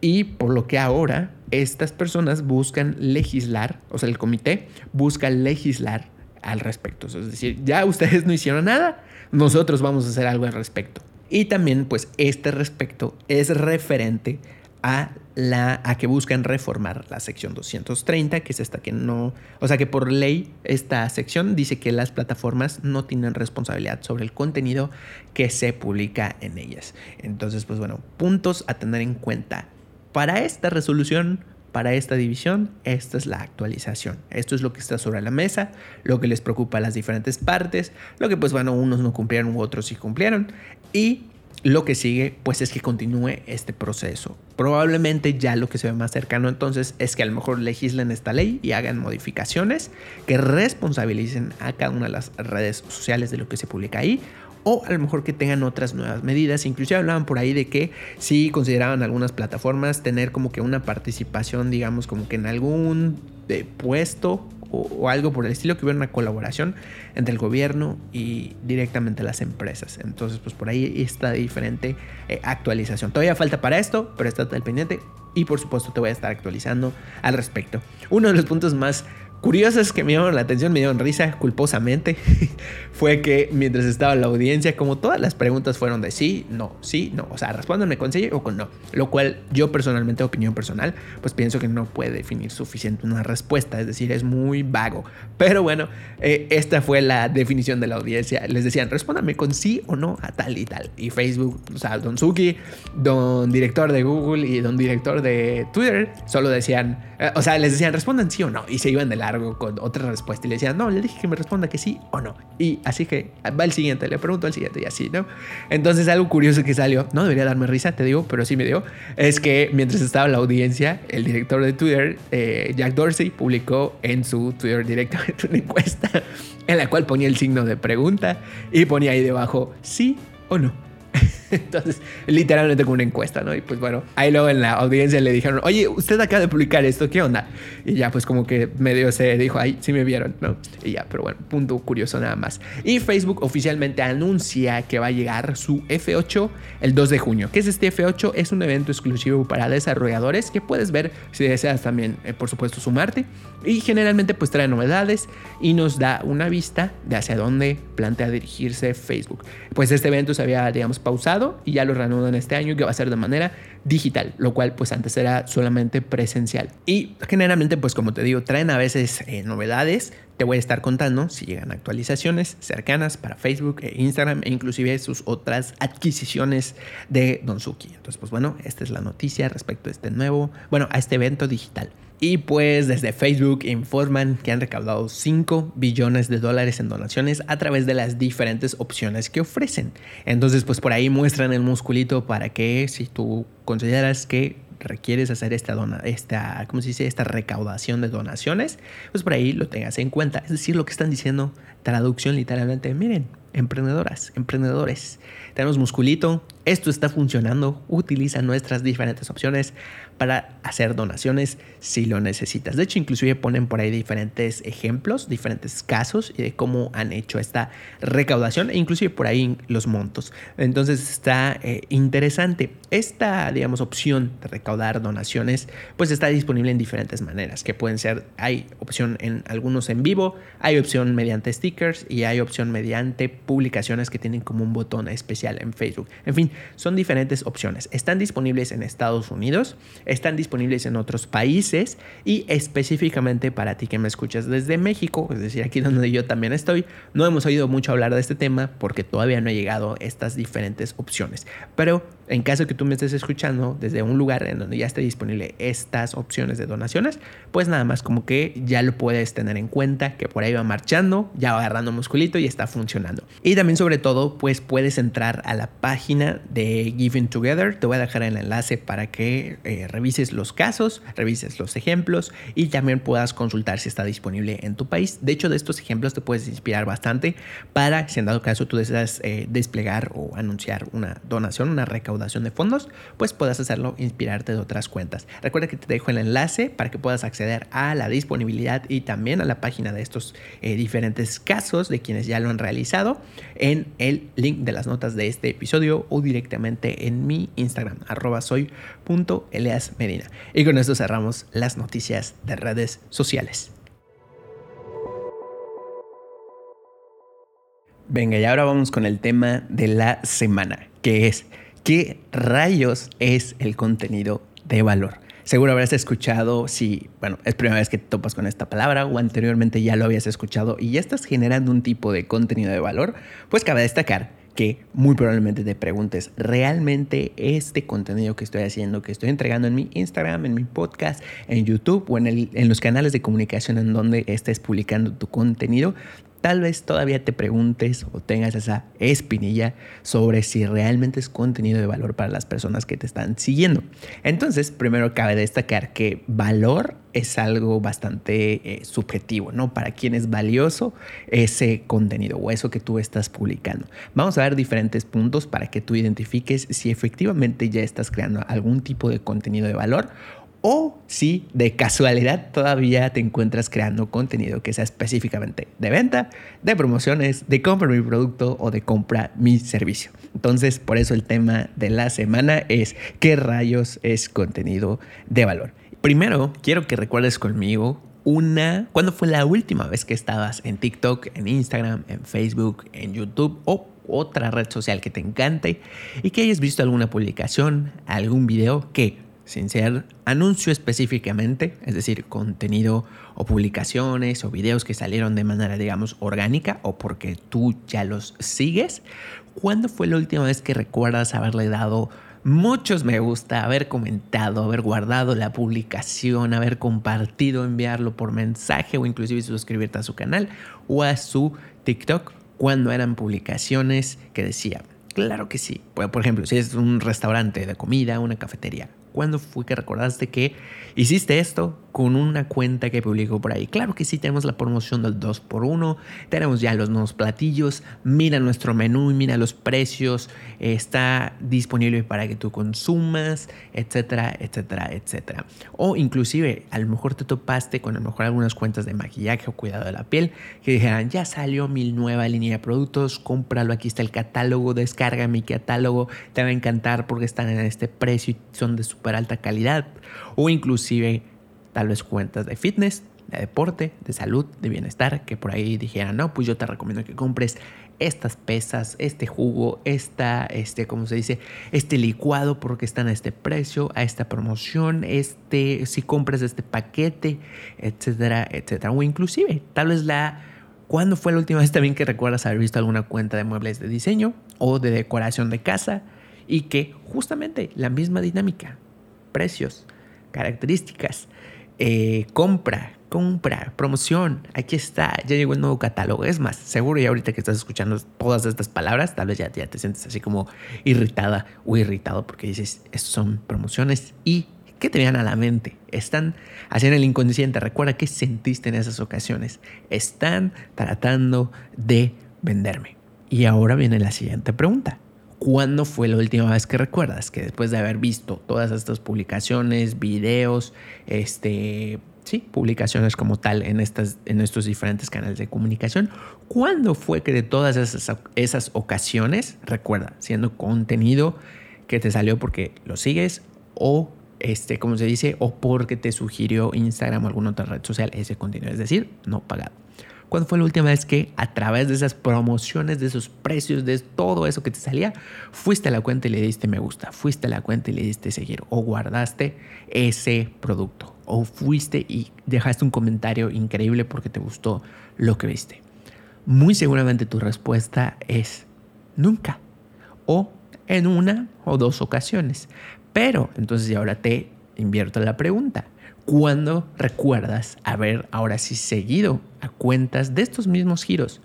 Y por lo que ahora estas personas buscan legislar, o sea, el comité busca legislar al respecto. Es decir, ya ustedes no hicieron nada, nosotros vamos a hacer algo al respecto. Y también, pues, este respecto es referente a la a que buscan reformar la sección 230, que es esta que no, o sea, que por ley esta sección dice que las plataformas no tienen responsabilidad sobre el contenido que se publica en ellas. Entonces, pues bueno, puntos a tener en cuenta para esta resolución, para esta división, esta es la actualización. Esto es lo que está sobre la mesa, lo que les preocupa a las diferentes partes, lo que pues bueno, unos no cumplieron otros sí cumplieron. Y lo que sigue pues es que continúe este proceso. Probablemente ya lo que se ve más cercano entonces es que a lo mejor legislen esta ley y hagan modificaciones que responsabilicen a cada una de las redes sociales de lo que se publica ahí o a lo mejor que tengan otras nuevas medidas. Inclusive hablaban por ahí de que si consideraban algunas plataformas tener como que una participación, digamos, como que en algún eh, puesto o, algo por el estilo, que hubiera una colaboración entre el gobierno y directamente las empresas. Entonces, pues por ahí está diferente eh, actualización. Todavía falta para esto, pero está al pendiente y por supuesto te voy a estar actualizando al respecto. Uno de los puntos más curiosas que me llamaron la atención, me dieron risa culposamente, fue que mientras estaba la audiencia, como todas las preguntas fueron de sí, no, sí, no, o sea, respóndanme con sí o con no, lo cual yo personalmente, opinión personal, pues pienso que no puede definir suficiente una respuesta, es decir, es muy vago. Pero bueno, eh, esta fue la definición de la audiencia, les decían, respóndanme con sí o no a tal y tal. Y Facebook, o sea, Don Suki, Don director de Google y Don director de Twitter, solo decían, eh, o sea, les decían, respondan sí o no, y se iban de largo con otra respuesta y le decían, no, le dije que me responda que sí o no. Y así que va el siguiente, le pregunto al siguiente y así, ¿no? Entonces algo curioso que salió, no debería darme risa, te digo, pero sí me dio, es que mientras estaba la audiencia, el director de Twitter, eh, Jack Dorsey, publicó en su Twitter directamente una encuesta en la cual ponía el signo de pregunta y ponía ahí debajo sí o no. Entonces, literalmente como una encuesta, ¿no? Y pues bueno, ahí luego en la audiencia le dijeron, oye, usted acaba de publicar esto, ¿qué onda? Y ya pues como que medio se dijo, ahí sí me vieron, ¿no? Y ya, pero bueno, punto curioso nada más. Y Facebook oficialmente anuncia que va a llegar su F8 el 2 de junio. ¿Qué es este F8? Es un evento exclusivo para desarrolladores que puedes ver si deseas también, eh, por supuesto, sumarte. Y generalmente pues trae novedades y nos da una vista de hacia dónde plantea dirigirse Facebook. Pues este evento se había, digamos, pausado y ya lo reanudan este año que va a ser de manera digital, lo cual pues antes era solamente presencial. Y generalmente pues como te digo, traen a veces eh, novedades, voy a estar contando si llegan actualizaciones cercanas para Facebook e Instagram e inclusive sus otras adquisiciones de Don Suki. Entonces pues bueno, esta es la noticia respecto a este nuevo, bueno, a este evento digital. Y pues desde Facebook informan que han recaudado 5 billones de dólares en donaciones a través de las diferentes opciones que ofrecen. Entonces pues por ahí muestran el musculito para que si tú consideras que requieres hacer esta, dona, esta, ¿cómo se dice? esta recaudación de donaciones, pues por ahí lo tengas en cuenta. Es decir, lo que están diciendo, traducción literalmente, miren, emprendedoras, emprendedores, tenemos musculito, esto está funcionando, utiliza nuestras diferentes opciones para hacer donaciones si lo necesitas. De hecho, inclusive ponen por ahí diferentes ejemplos, diferentes casos de cómo han hecho esta recaudación e inclusive por ahí los montos. Entonces está eh, interesante. Esta, digamos, opción de recaudar donaciones, pues está disponible en diferentes maneras, que pueden ser, hay opción en algunos en vivo, hay opción mediante sticker y hay opción mediante publicaciones que tienen como un botón especial en Facebook. En fin, son diferentes opciones. Están disponibles en Estados Unidos, están disponibles en otros países y específicamente para ti que me escuchas desde México, es decir, aquí donde yo también estoy, no hemos oído mucho hablar de este tema porque todavía no ha llegado estas diferentes opciones. Pero en caso que tú me estés escuchando desde un lugar en donde ya esté disponible estas opciones de donaciones, pues nada más como que ya lo puedes tener en cuenta, que por ahí va marchando, ya va agarrando musculito y está funcionando. Y también sobre todo, pues puedes entrar a la página de Giving Together. Te voy a dejar el enlace para que eh, revises los casos, revises los ejemplos y también puedas consultar si está disponible en tu país. De hecho, de estos ejemplos te puedes inspirar bastante para, si en dado caso tú deseas eh, desplegar o anunciar una donación, una recaudación de fondos, pues puedas hacerlo, inspirarte de otras cuentas. Recuerda que te dejo el enlace para que puedas acceder a la disponibilidad y también a la página de estos eh, diferentes casos de quienes ya lo han realizado en el link de las notas de este episodio o directamente en mi Instagram, arroba Y con esto cerramos las noticias de redes sociales. Venga, y ahora vamos con el tema de la semana, que es ¿Qué rayos es el contenido de valor? Seguro habrás escuchado, si, bueno, es primera vez que te topas con esta palabra o anteriormente ya lo habías escuchado y ya estás generando un tipo de contenido de valor, pues cabe destacar que muy probablemente te preguntes, ¿realmente este contenido que estoy haciendo, que estoy entregando en mi Instagram, en mi podcast, en YouTube o en, en los canales de comunicación en donde estés publicando tu contenido, tal vez todavía te preguntes o tengas esa espinilla sobre si realmente es contenido de valor para las personas que te están siguiendo. Entonces, primero cabe destacar que valor es algo bastante eh, subjetivo, ¿no? Para quién es valioso ese contenido o eso que tú estás publicando. Vamos a ver diferentes puntos para que tú identifiques si efectivamente ya estás creando algún tipo de contenido de valor o si de casualidad todavía te encuentras creando contenido que sea específicamente de venta, de promociones, de compra mi producto o de compra mi servicio. Entonces, por eso el tema de la semana es qué rayos es contenido de valor. Primero, quiero que recuerdes conmigo una, ¿cuándo fue la última vez que estabas en TikTok, en Instagram, en Facebook, en YouTube o otra red social que te encante y que hayas visto alguna publicación, algún video que sin ser anuncio específicamente, es decir, contenido o publicaciones o videos que salieron de manera, digamos, orgánica o porque tú ya los sigues. ¿Cuándo fue la última vez que recuerdas haberle dado muchos me gusta, haber comentado, haber guardado la publicación, haber compartido, enviarlo por mensaje o inclusive suscribirte a su canal o a su TikTok cuando eran publicaciones que decía, claro que sí. Por ejemplo, si es un restaurante de comida, una cafetería, ¿Cuándo fue que recordaste que hiciste esto con una cuenta que publicó por ahí? Claro que sí, tenemos la promoción del 2x1, tenemos ya los nuevos platillos, mira nuestro menú mira los precios, está disponible para que tú consumas, etcétera, etcétera, etcétera. O inclusive, a lo mejor te topaste con a lo mejor algunas cuentas de maquillaje o cuidado de la piel que dijeran, ya salió mi nueva línea de productos, cómpralo, aquí está el catálogo, descarga mi catálogo, te va a encantar porque están en este precio y son de su alta calidad o inclusive tal vez cuentas de fitness, de deporte, de salud, de bienestar, que por ahí dijeran, no, pues yo te recomiendo que compres estas pesas, este jugo, esta, este, ¿cómo se dice? Este licuado porque están a este precio, a esta promoción, este, si compras este paquete, etcétera, etcétera. O inclusive, tal vez la, ¿cuándo fue la última vez también que recuerdas haber visto alguna cuenta de muebles de diseño o de decoración de casa? Y que justamente la misma dinámica, precios, características, eh, compra, compra, promoción, aquí está, ya llegó el nuevo catálogo. Es más, seguro ya ahorita que estás escuchando todas estas palabras, tal vez ya, te sientes así como irritada o irritado porque dices, estos son promociones y ¿qué te vienen a la mente? Están haciendo el inconsciente. Recuerda qué sentiste en esas ocasiones. Están tratando de venderme. Y ahora viene la siguiente pregunta. ¿Cuándo fue la última vez que recuerdas que después de haber visto todas estas publicaciones, videos, este, sí, publicaciones como tal en, estas, en estos diferentes canales de comunicación, ¿cuándo fue que de todas esas, esas ocasiones, recuerda, siendo contenido que te salió porque lo sigues o este, como se dice, o porque te sugirió Instagram o alguna otra red social ese contenido, es decir, no pagado. ¿Cuándo fue la última vez que a través de esas promociones, de esos precios, de todo eso que te salía, fuiste a la cuenta y le diste me gusta, fuiste a la cuenta y le diste seguir o guardaste ese producto o fuiste y dejaste un comentario increíble porque te gustó lo que viste? Muy seguramente tu respuesta es nunca o en una o dos ocasiones. Pero entonces ahora te invierto la pregunta. ¿Cuándo recuerdas haber ahora sí seguido a cuentas de estos mismos giros?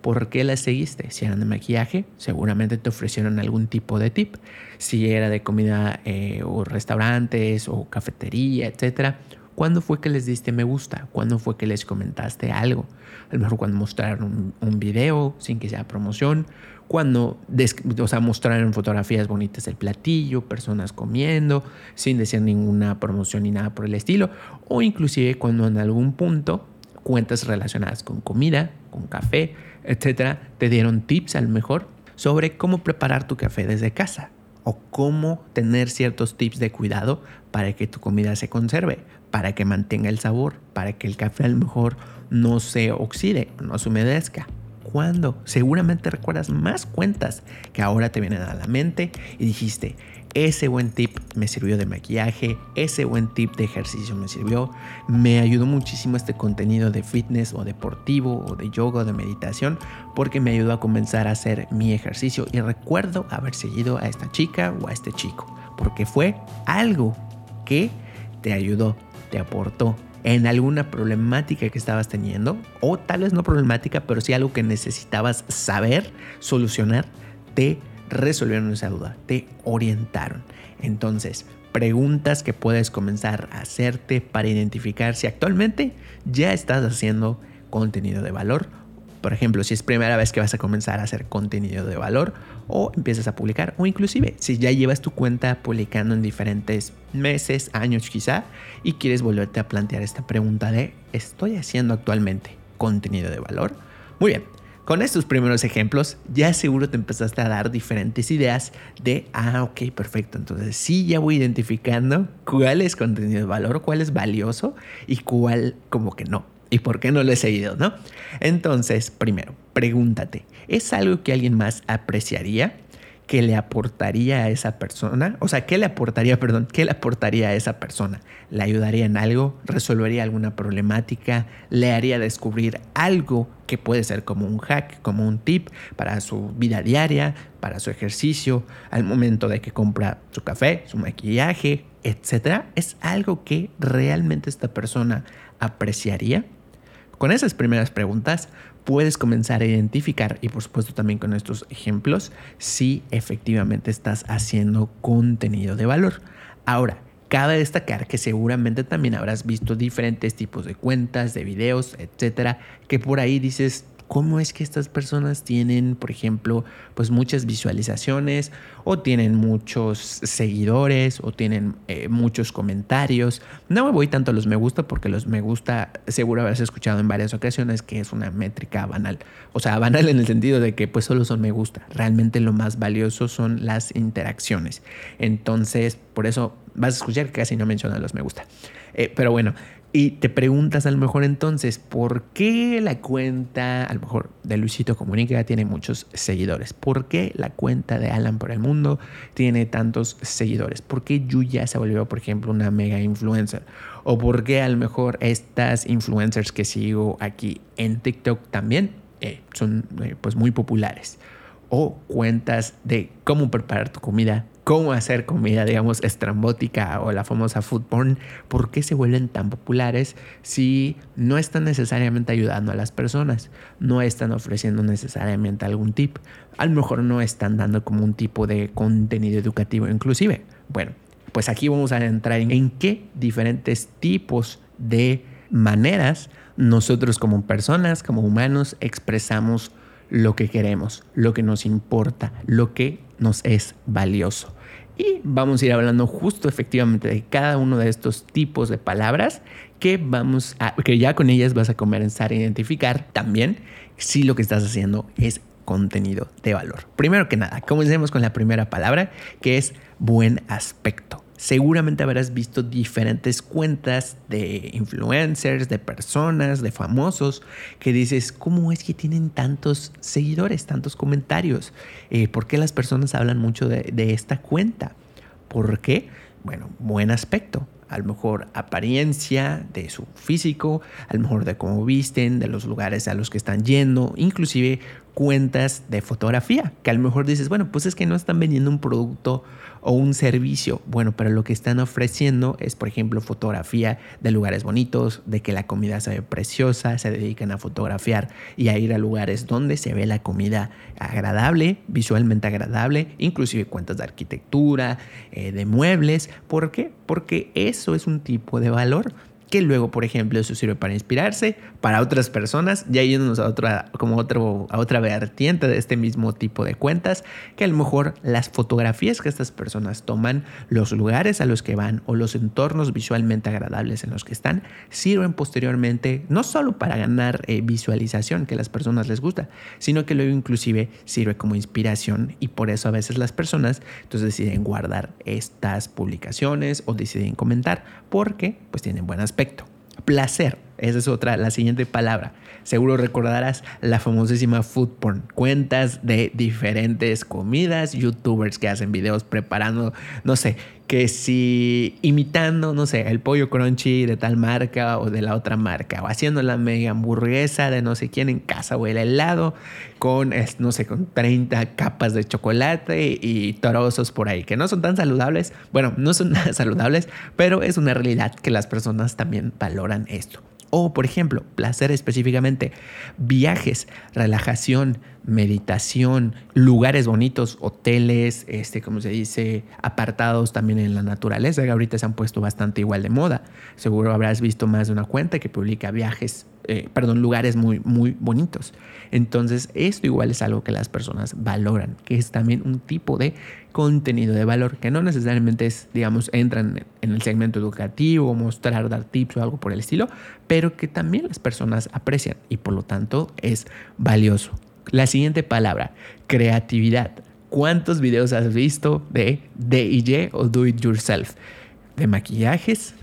¿Por qué las seguiste? Si eran de maquillaje, seguramente te ofrecieron algún tipo de tip. Si era de comida eh, o restaurantes o cafetería, etcétera. ¿Cuándo fue que les diste me gusta? ¿Cuándo fue que les comentaste algo? A lo mejor cuando mostraron un, un video sin que sea promoción cuando o sea, mostraron fotografías bonitas del platillo, personas comiendo, sin decir ninguna promoción ni nada por el estilo, o inclusive cuando en algún punto cuentas relacionadas con comida, con café, etcétera, te dieron tips a lo mejor sobre cómo preparar tu café desde casa o cómo tener ciertos tips de cuidado para que tu comida se conserve, para que mantenga el sabor, para que el café a lo mejor no se oxide, no se humedezca. ¿Cuándo? Seguramente recuerdas más cuentas que ahora te vienen a la mente y dijiste, ese buen tip me sirvió de maquillaje, ese buen tip de ejercicio me sirvió, me ayudó muchísimo este contenido de fitness o deportivo o de yoga o de meditación porque me ayudó a comenzar a hacer mi ejercicio y recuerdo haber seguido a esta chica o a este chico porque fue algo que te ayudó, te aportó, en alguna problemática que estabas teniendo, o tal vez no problemática, pero sí algo que necesitabas saber, solucionar, te resolvieron esa duda, te orientaron. Entonces, preguntas que puedes comenzar a hacerte para identificar si actualmente ya estás haciendo contenido de valor por ejemplo, si es primera vez que vas a comenzar a hacer contenido de valor o empiezas a publicar o inclusive si ya llevas tu cuenta publicando en diferentes meses, años quizá y quieres volverte a plantear esta pregunta de ¿estoy haciendo actualmente contenido de valor? Muy bien, con estos primeros ejemplos ya seguro te empezaste a dar diferentes ideas de, ah, ok, perfecto, entonces sí ya voy identificando cuál es contenido de valor, cuál es valioso y cuál como que no. ¿Y por qué no lo he seguido, no? Entonces, primero, pregúntate, ¿es algo que alguien más apreciaría? ¿Qué le aportaría a esa persona? O sea, ¿qué le aportaría, perdón, qué le aportaría a esa persona? ¿Le ayudaría en algo? ¿Resolvería alguna problemática? ¿Le haría descubrir algo que puede ser como un hack, como un tip para su vida diaria, para su ejercicio, al momento de que compra su café, su maquillaje, etcétera? ¿Es algo que realmente esta persona apreciaría? Con esas primeras preguntas puedes comenzar a identificar y por supuesto también con estos ejemplos si efectivamente estás haciendo contenido de valor. Ahora, cabe destacar que seguramente también habrás visto diferentes tipos de cuentas, de videos, etcétera, que por ahí dices, cómo es que estas personas tienen, por ejemplo, pues muchas visualizaciones o tienen muchos seguidores o tienen eh, muchos comentarios. No me voy tanto a los me gusta porque los me gusta seguro habrás escuchado en varias ocasiones que es una métrica banal. O sea, banal en el sentido de que pues solo son me gusta. Realmente lo más valioso son las interacciones. Entonces, por eso vas a escuchar que casi no mencionan los me gusta. Eh, pero bueno, y te preguntas a lo mejor entonces, ¿por qué la cuenta, a lo mejor de Luisito Comunica, tiene muchos seguidores? ¿Por qué la cuenta de Alan por el Mundo tiene tantos seguidores? ¿Por qué Yuya se volvió, por ejemplo, una mega influencer? ¿O por qué a lo mejor estas influencers que sigo aquí en TikTok también eh, son eh, pues muy populares? ¿O cuentas de cómo preparar tu comida cómo hacer comida, digamos, estrambótica o la famosa food porn, ¿por qué se vuelven tan populares si no están necesariamente ayudando a las personas? No están ofreciendo necesariamente algún tip. A lo mejor no están dando como un tipo de contenido educativo inclusive. Bueno, pues aquí vamos a entrar en qué diferentes tipos de maneras nosotros como personas, como humanos, expresamos lo que queremos, lo que nos importa, lo que nos es valioso. Y vamos a ir hablando justo efectivamente de cada uno de estos tipos de palabras que vamos a, que ya con ellas vas a comenzar a identificar también si lo que estás haciendo es contenido de valor. Primero que nada, comencemos con la primera palabra que es buen aspecto. Seguramente habrás visto diferentes cuentas de influencers, de personas, de famosos, que dices, ¿cómo es que tienen tantos seguidores, tantos comentarios? Eh, ¿Por qué las personas hablan mucho de, de esta cuenta? ¿Por qué? Bueno, buen aspecto a lo mejor apariencia de su físico, a lo mejor de cómo visten, de los lugares a los que están yendo, inclusive cuentas de fotografía, que a lo mejor dices, bueno, pues es que no están vendiendo un producto o un servicio. Bueno, pero lo que están ofreciendo es, por ejemplo, fotografía de lugares bonitos, de que la comida se ve preciosa, se dedican a fotografiar y a ir a lugares donde se ve la comida agradable, visualmente agradable, inclusive cuentas de arquitectura, eh, de muebles. ¿Por qué? Porque eso es un tipo de valor que luego, por ejemplo, eso sirve para inspirarse para otras personas, ya yéndonos a otra, como otro, a otra vertiente de este mismo tipo de cuentas, que a lo mejor las fotografías que estas personas toman, los lugares a los que van o los entornos visualmente agradables en los que están, sirven posteriormente no solo para ganar eh, visualización que a las personas les gusta, sino que luego inclusive sirve como inspiración y por eso a veces las personas entonces deciden guardar estas publicaciones o deciden comentar porque pues tienen buen aspecto Placer, esa es otra, la siguiente palabra. Seguro recordarás la famosísima food porn. Cuentas de diferentes comidas, youtubers que hacen videos preparando, no sé, que si imitando, no sé, el pollo crunchy de tal marca o de la otra marca, o haciendo la mega hamburguesa de no sé quién en casa o el helado con, no sé, con 30 capas de chocolate y trozos por ahí, que no son tan saludables. Bueno, no son nada saludables, pero es una realidad que las personas también valoran esto. O, por ejemplo, placer específicamente, viajes, relajación, meditación, lugares bonitos, hoteles, este, como se dice, apartados también en la naturaleza, que ahorita se han puesto bastante igual de moda. Seguro habrás visto más de una cuenta que publica viajes eh, perdón, lugares muy, muy bonitos. Entonces, esto igual es algo que las personas valoran, que es también un tipo de contenido de valor, que no necesariamente es, digamos, entran en el segmento educativo, mostrar, dar tips o algo por el estilo, pero que también las personas aprecian y por lo tanto es valioso. La siguiente palabra, creatividad. ¿Cuántos videos has visto de DIY o Do It Yourself? De maquillajes,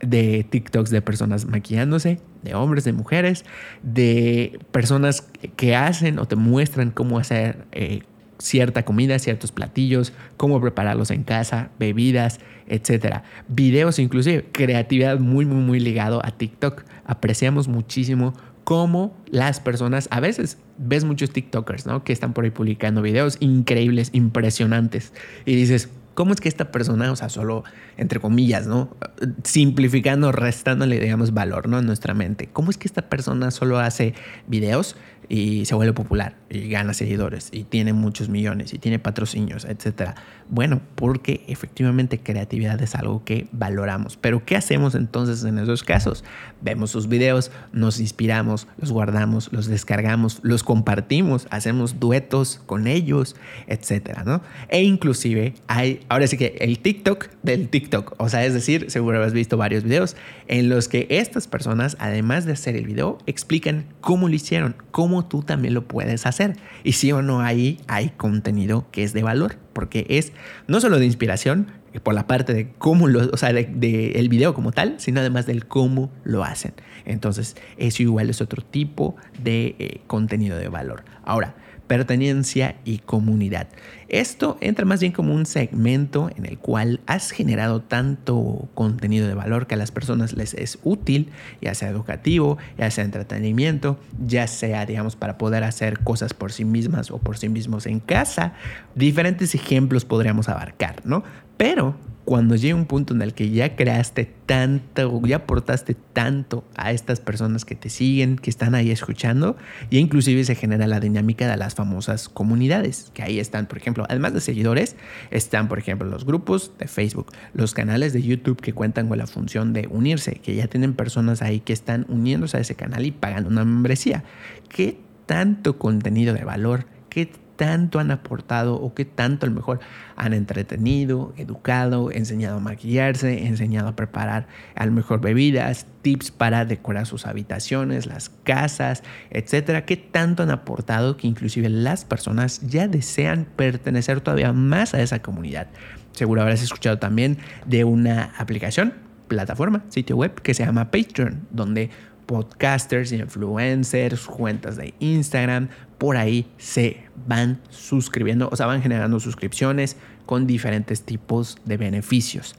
de TikToks de personas maquillándose, de hombres, de mujeres, de personas que hacen o te muestran cómo hacer eh, cierta comida, ciertos platillos, cómo prepararlos en casa, bebidas, etcétera. Videos inclusive, creatividad muy, muy, muy ligado a TikTok. Apreciamos muchísimo cómo las personas, a veces ves muchos TikTokers, ¿no? Que están por ahí publicando videos increíbles, impresionantes. Y dices, ¿Cómo es que esta persona, o sea, solo entre comillas, ¿no? Simplificando, restándole, digamos, valor, ¿no? En nuestra mente. ¿Cómo es que esta persona solo hace videos y se vuelve popular y gana seguidores y tiene muchos millones y tiene patrocinios, etcétera. Bueno, porque efectivamente creatividad es algo que valoramos. Pero ¿qué hacemos entonces en esos casos? Vemos sus videos, nos inspiramos, los guardamos, los descargamos, los compartimos, hacemos duetos con ellos, etcétera, ¿no? E inclusive hay, ahora sí que el TikTok del TikTok, o sea, es decir, seguro has visto varios videos en los que estas personas, además de hacer el video, explican cómo lo hicieron, cómo tú también lo puedes hacer. Y si o no ahí hay contenido que es de valor, porque es no solo de inspiración, eh, por la parte de cómo lo, o sea, de, el video como tal, sino además del cómo lo hacen. Entonces, eso igual es otro tipo de eh, contenido de valor. Ahora, pertenencia y comunidad. Esto entra más bien como un segmento en el cual has generado tanto contenido de valor que a las personas les es útil, ya sea educativo, ya sea entretenimiento, ya sea, digamos, para poder hacer cosas por sí mismas o por sí mismos en casa. Diferentes ejemplos podríamos abarcar, ¿no? Pero cuando llega un punto en el que ya creaste tanto, ya aportaste tanto a estas personas que te siguen, que están ahí escuchando, y inclusive se genera la dinámica de las famosas comunidades, que ahí están, por ejemplo, además de seguidores, están, por ejemplo, los grupos de Facebook, los canales de YouTube que cuentan con la función de unirse, que ya tienen personas ahí que están uniéndose a ese canal y pagando una membresía. ¿Qué tanto contenido de valor, qué tanto han aportado o qué tanto a lo mejor han entretenido, educado, enseñado a maquillarse, enseñado a preparar a mejor bebidas, tips para decorar sus habitaciones, las casas, etcétera, qué tanto han aportado que inclusive las personas ya desean pertenecer todavía más a esa comunidad. Seguro habrás escuchado también de una aplicación, plataforma, sitio web que se llama Patreon, donde podcasters, influencers, cuentas de Instagram, por ahí se van suscribiendo, o sea, van generando suscripciones con diferentes tipos de beneficios.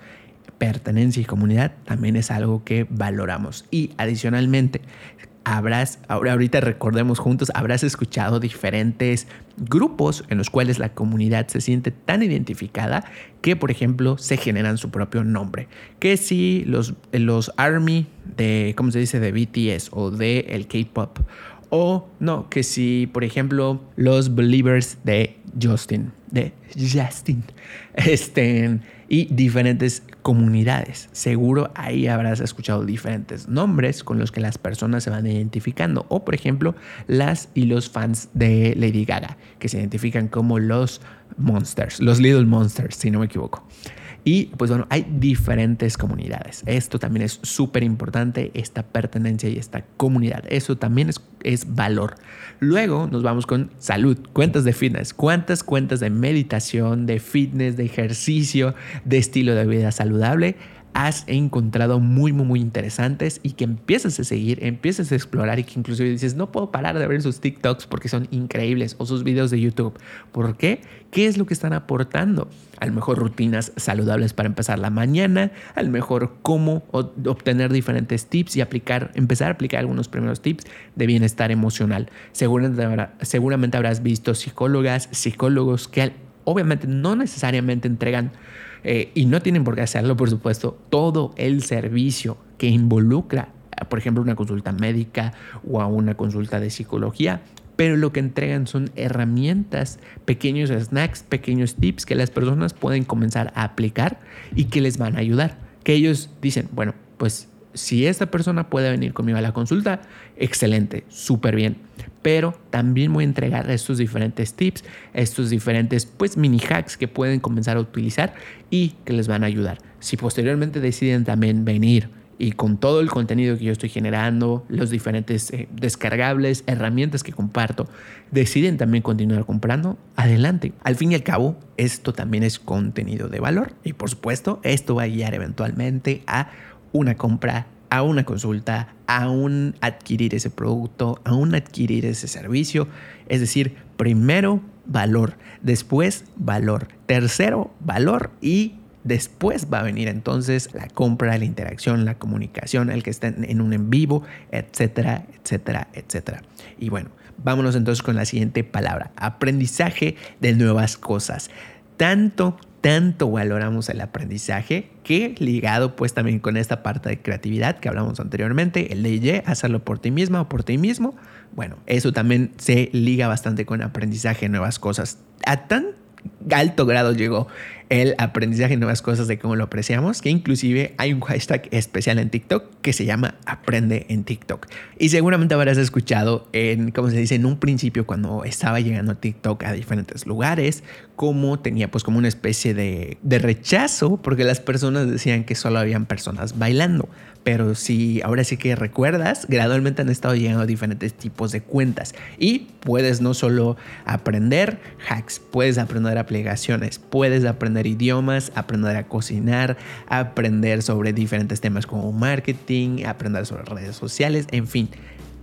Pertenencia y comunidad también es algo que valoramos. Y adicionalmente, habrás, ahorita recordemos juntos, habrás escuchado diferentes grupos en los cuales la comunidad se siente tan identificada que, por ejemplo, se generan su propio nombre. Que si los, los ARMY de, ¿cómo se dice?, de BTS o de el K-Pop. O no, que si, por ejemplo, los Believers de Justin, de Justin, estén y diferentes comunidades. Seguro ahí habrás escuchado diferentes nombres con los que las personas se van identificando. O por ejemplo, las y los fans de Lady Gaga, que se identifican como los Monsters, los Little Monsters, si no me equivoco. Y pues bueno, hay diferentes comunidades. Esto también es súper importante, esta pertenencia y esta comunidad. Eso también es, es valor. Luego nos vamos con salud, cuentas de fitness. ¿Cuántas cuentas de meditación, de fitness, de ejercicio, de estilo de vida saludable? Has encontrado muy, muy, muy interesantes y que empiezas a seguir, empiezas a explorar y que inclusive dices, no puedo parar de ver sus TikToks porque son increíbles o sus videos de YouTube. ¿Por qué? ¿Qué es lo que están aportando? A lo mejor rutinas saludables para empezar la mañana, a lo mejor cómo obtener diferentes tips y aplicar, empezar a aplicar algunos primeros tips de bienestar emocional. Seguramente, seguramente habrás visto psicólogas, psicólogos que obviamente no necesariamente entregan eh, y no tienen por qué hacerlo, por supuesto, todo el servicio que involucra, por ejemplo, una consulta médica o a una consulta de psicología, pero lo que entregan son herramientas, pequeños snacks, pequeños tips que las personas pueden comenzar a aplicar y que les van a ayudar. Que ellos dicen, bueno, pues si esta persona puede venir conmigo a la consulta, excelente, súper bien. Pero también voy a entregar estos diferentes tips, estos diferentes pues mini hacks que pueden comenzar a utilizar y que les van a ayudar. Si posteriormente deciden también venir y con todo el contenido que yo estoy generando, los diferentes eh, descargables, herramientas que comparto, deciden también continuar comprando, adelante. Al fin y al cabo, esto también es contenido de valor y por supuesto, esto va a guiar eventualmente a una compra, a una consulta, a un adquirir ese producto, a un adquirir ese servicio. Es decir, primero valor, después valor, tercero valor y después va a venir entonces la compra, la interacción, la comunicación, el que esté en un en vivo, etcétera, etcétera, etcétera. Y bueno, vámonos entonces con la siguiente palabra, aprendizaje de nuevas cosas. Tanto tanto valoramos el aprendizaje que ligado pues también con esta parte de creatividad que hablamos anteriormente, el de hacerlo por ti misma o por ti mismo, bueno, eso también se liga bastante con aprendizaje nuevas cosas. A tan alto grado llegó el aprendizaje de nuevas cosas de cómo lo apreciamos, que inclusive hay un hashtag especial en TikTok que se llama Aprende en TikTok. Y seguramente habrás escuchado en, como se dice, en un principio cuando estaba llegando a TikTok a diferentes lugares, como tenía pues como una especie de, de rechazo porque las personas decían que solo habían personas bailando. Pero si ahora sí que recuerdas, gradualmente han estado llegando diferentes tipos de cuentas y puedes no solo aprender hacks, puedes aprender aplicaciones, puedes aprender idiomas, aprender a cocinar, aprender sobre diferentes temas como marketing, aprender sobre redes sociales, en fin.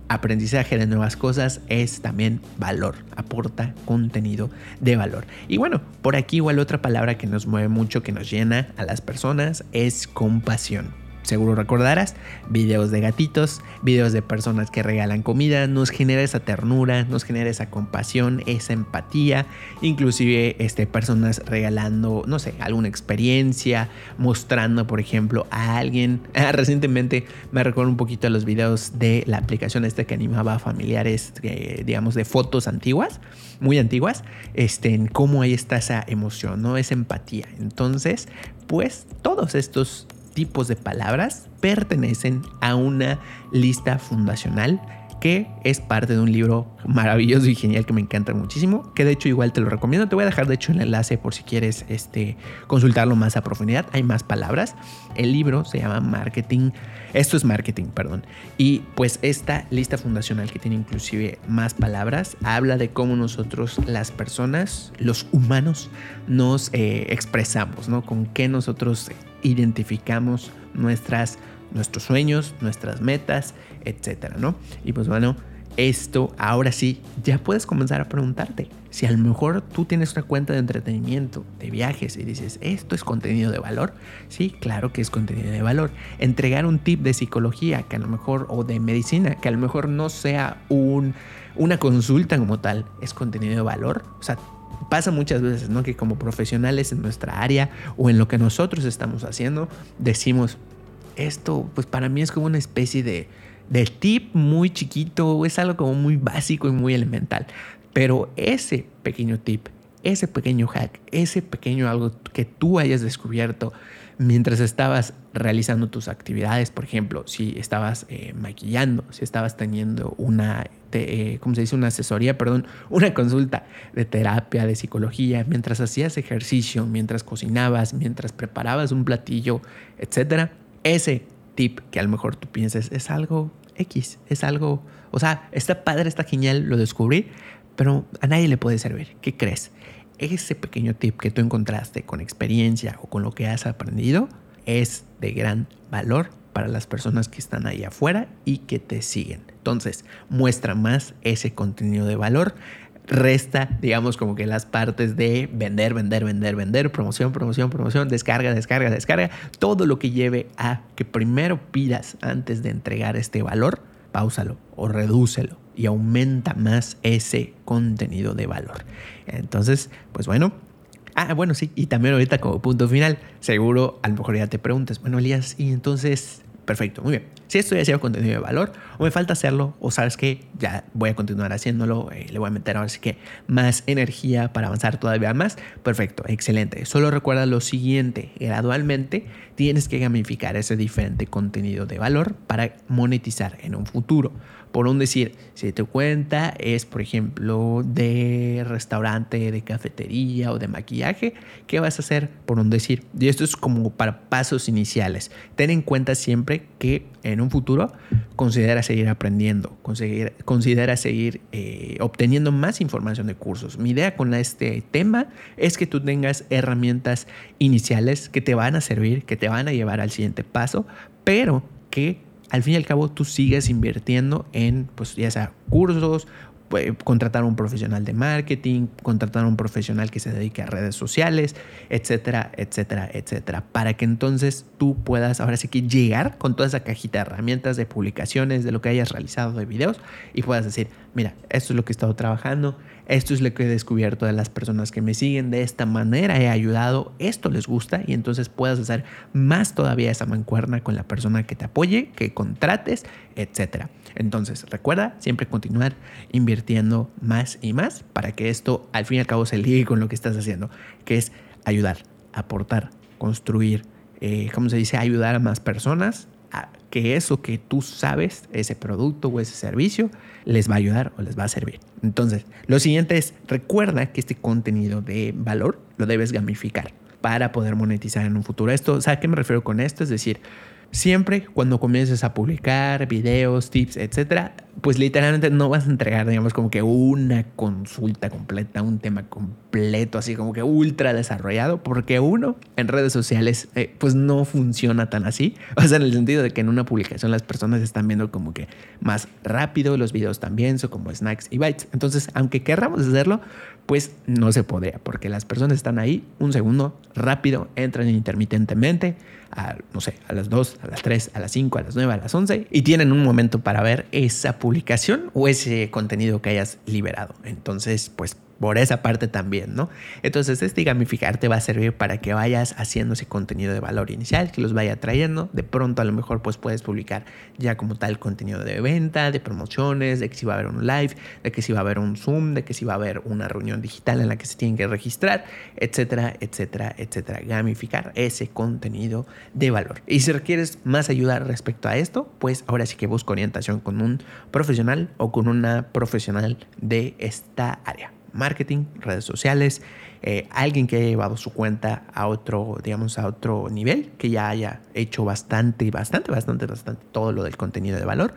Aprendizaje de nuevas cosas es también valor, aporta contenido de valor. Y bueno, por aquí igual otra palabra que nos mueve mucho, que nos llena a las personas, es compasión seguro recordarás, videos de gatitos, videos de personas que regalan comida, nos genera esa ternura, nos genera esa compasión, esa empatía, inclusive este, personas regalando, no sé, alguna experiencia, mostrando, por ejemplo, a alguien. Ah, recientemente me recuerdo un poquito a los videos de la aplicación esta que animaba a familiares, eh, digamos, de fotos antiguas, muy antiguas, este, en cómo ahí está esa emoción, ¿no? Esa empatía. Entonces, pues todos estos tipos de palabras pertenecen a una lista fundacional que es parte de un libro maravilloso y genial que me encanta muchísimo, que de hecho igual te lo recomiendo. Te voy a dejar de hecho el enlace por si quieres este, consultarlo más a profundidad. Hay más palabras. El libro se llama Marketing. Esto es marketing, perdón. Y pues esta lista fundacional que tiene inclusive más palabras, habla de cómo nosotros las personas, los humanos, nos eh, expresamos, ¿no? Con qué nosotros identificamos nuestras nuestros sueños, nuestras metas, etcétera, ¿no? Y pues bueno, esto ahora sí, ya puedes comenzar a preguntarte si a lo mejor tú tienes una cuenta de entretenimiento, de viajes y dices, esto es contenido de valor. Sí, claro que es contenido de valor. Entregar un tip de psicología que a lo mejor, o de medicina, que a lo mejor no sea un, una consulta como tal, es contenido de valor. O sea, pasa muchas veces, ¿no? Que como profesionales en nuestra área o en lo que nosotros estamos haciendo, decimos, esto pues para mí es como una especie de, de tip muy chiquito, es algo como muy básico y muy elemental. Pero ese pequeño tip, ese pequeño hack, ese pequeño algo que tú hayas descubierto mientras estabas realizando tus actividades, por ejemplo, si estabas eh, maquillando, si estabas teniendo una, eh, ¿cómo se dice? Una asesoría, perdón, una consulta de terapia, de psicología, mientras hacías ejercicio, mientras cocinabas, mientras preparabas un platillo, etcétera ese tip que a lo mejor tú pienses es algo X, es algo, o sea, está padre, está genial, lo descubrí, pero a nadie le puede servir. ¿Qué crees? Ese pequeño tip que tú encontraste con experiencia o con lo que has aprendido es de gran valor para las personas que están ahí afuera y que te siguen. Entonces, muestra más ese contenido de valor resta, digamos, como que las partes de vender, vender, vender, vender, promoción, promoción, promoción, descarga, descarga, descarga, todo lo que lleve a que primero pidas antes de entregar este valor, pausalo o redúcelo y aumenta más ese contenido de valor. Entonces, pues bueno. Ah, bueno, sí, y también ahorita como punto final, seguro a lo mejor ya te preguntas, bueno, Elías, y entonces Perfecto, muy bien. Si esto ya sido contenido de valor, o me falta hacerlo, o sabes que ya voy a continuar haciéndolo, eh, le voy a meter ahora sí que más energía para avanzar todavía más, perfecto, excelente. Solo recuerda lo siguiente, gradualmente tienes que gamificar ese diferente contenido de valor para monetizar en un futuro. Por un decir, si tu cuenta es, por ejemplo, de restaurante, de cafetería o de maquillaje, ¿qué vas a hacer? Por un decir. Y esto es como para pasos iniciales. Ten en cuenta siempre que en un futuro considera seguir aprendiendo, considera seguir eh, obteniendo más información de cursos. Mi idea con este tema es que tú tengas herramientas iniciales que te van a servir, que te van a llevar al siguiente paso, pero que al fin y al cabo tú sigues invirtiendo en, pues ya sea cursos, pues, contratar a un profesional de marketing, contratar a un profesional que se dedique a redes sociales, etcétera, etcétera, etcétera, para que entonces tú puedas ahora sí que llegar con toda esa cajita de herramientas, de publicaciones, de lo que hayas realizado de videos y puedas decir, mira, esto es lo que he estado trabajando, esto es lo que he descubierto de las personas que me siguen, de esta manera he ayudado, esto les gusta y entonces puedas hacer más todavía esa mancuerna con la persona que te apoye, que contrates, etc. Entonces, recuerda siempre continuar invirtiendo más y más para que esto al fin y al cabo se ligue con lo que estás haciendo, que es ayudar, aportar, construir, eh, ¿cómo se dice? Ayudar a más personas que eso que tú sabes, ese producto o ese servicio, les va a ayudar o les va a servir. Entonces, lo siguiente es, recuerda que este contenido de valor lo debes gamificar para poder monetizar en un futuro. Esto, ¿sabes qué me refiero con esto? Es decir, siempre cuando comiences a publicar videos, tips, etcétera, pues literalmente no vas a entregar, digamos, como que una consulta completa, un tema completo, así como que ultra desarrollado, porque uno en redes sociales, eh, pues no funciona tan así. O sea, en el sentido de que en una publicación las personas están viendo como que más rápido, los videos también son como snacks y bytes. Entonces, aunque querramos hacerlo, pues no se podría, porque las personas están ahí un segundo rápido, entran intermitentemente a, no sé, a las 2, a las 3, a las 5, a las 9, a las 11 y tienen un momento para ver esa publicación o ese contenido que hayas liberado. Entonces, pues por esa parte también, ¿no? Entonces, este gamificar te va a servir para que vayas haciendo ese contenido de valor inicial, que los vaya trayendo. De pronto, a lo mejor, pues puedes publicar ya como tal contenido de venta, de promociones, de que si va a haber un live, de que si va a haber un Zoom, de que si va a haber una reunión digital en la que se tienen que registrar, etcétera, etcétera, etcétera. Gamificar ese contenido de valor. Y si requieres más ayuda respecto a esto, pues ahora sí que busco orientación con un profesional o con una profesional de esta área marketing, redes sociales, eh, alguien que haya llevado su cuenta a otro, digamos, a otro nivel, que ya haya hecho bastante, bastante, bastante, bastante todo lo del contenido de valor.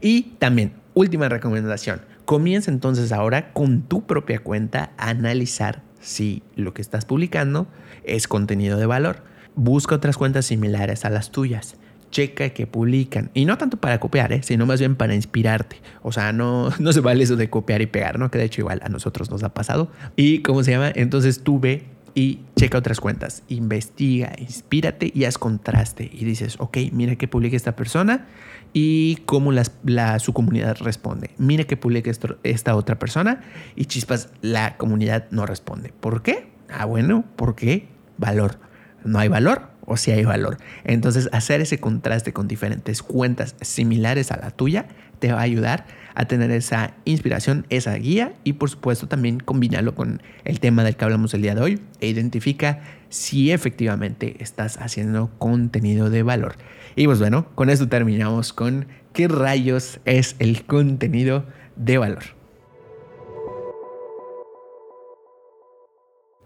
Y también, última recomendación, comienza entonces ahora con tu propia cuenta a analizar si lo que estás publicando es contenido de valor. Busca otras cuentas similares a las tuyas checa que publican. Y no tanto para copiar, ¿eh? sino más bien para inspirarte. O sea, no, no se vale eso de copiar y pegar, ¿no? Que de hecho igual a nosotros nos ha pasado. Y ¿cómo se llama? Entonces tú ve y checa otras cuentas. Investiga, inspírate y haz contraste. Y dices, ok, mira que publica esta persona y cómo la, su comunidad responde. Mira que publica esta otra persona y chispas, la comunidad no responde. ¿Por qué? Ah, bueno, porque valor. No hay valor, o si hay valor. Entonces, hacer ese contraste con diferentes cuentas similares a la tuya te va a ayudar a tener esa inspiración, esa guía y por supuesto también combinarlo con el tema del que hablamos el día de hoy e identifica si efectivamente estás haciendo contenido de valor. Y pues bueno, con esto terminamos con qué rayos es el contenido de valor.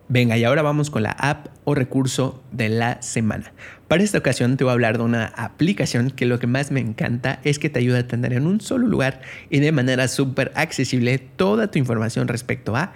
Venga, y ahora vamos con la app o recurso de la semana. Para esta ocasión te voy a hablar de una aplicación que lo que más me encanta es que te ayuda a tener en un solo lugar y de manera súper accesible toda tu información respecto a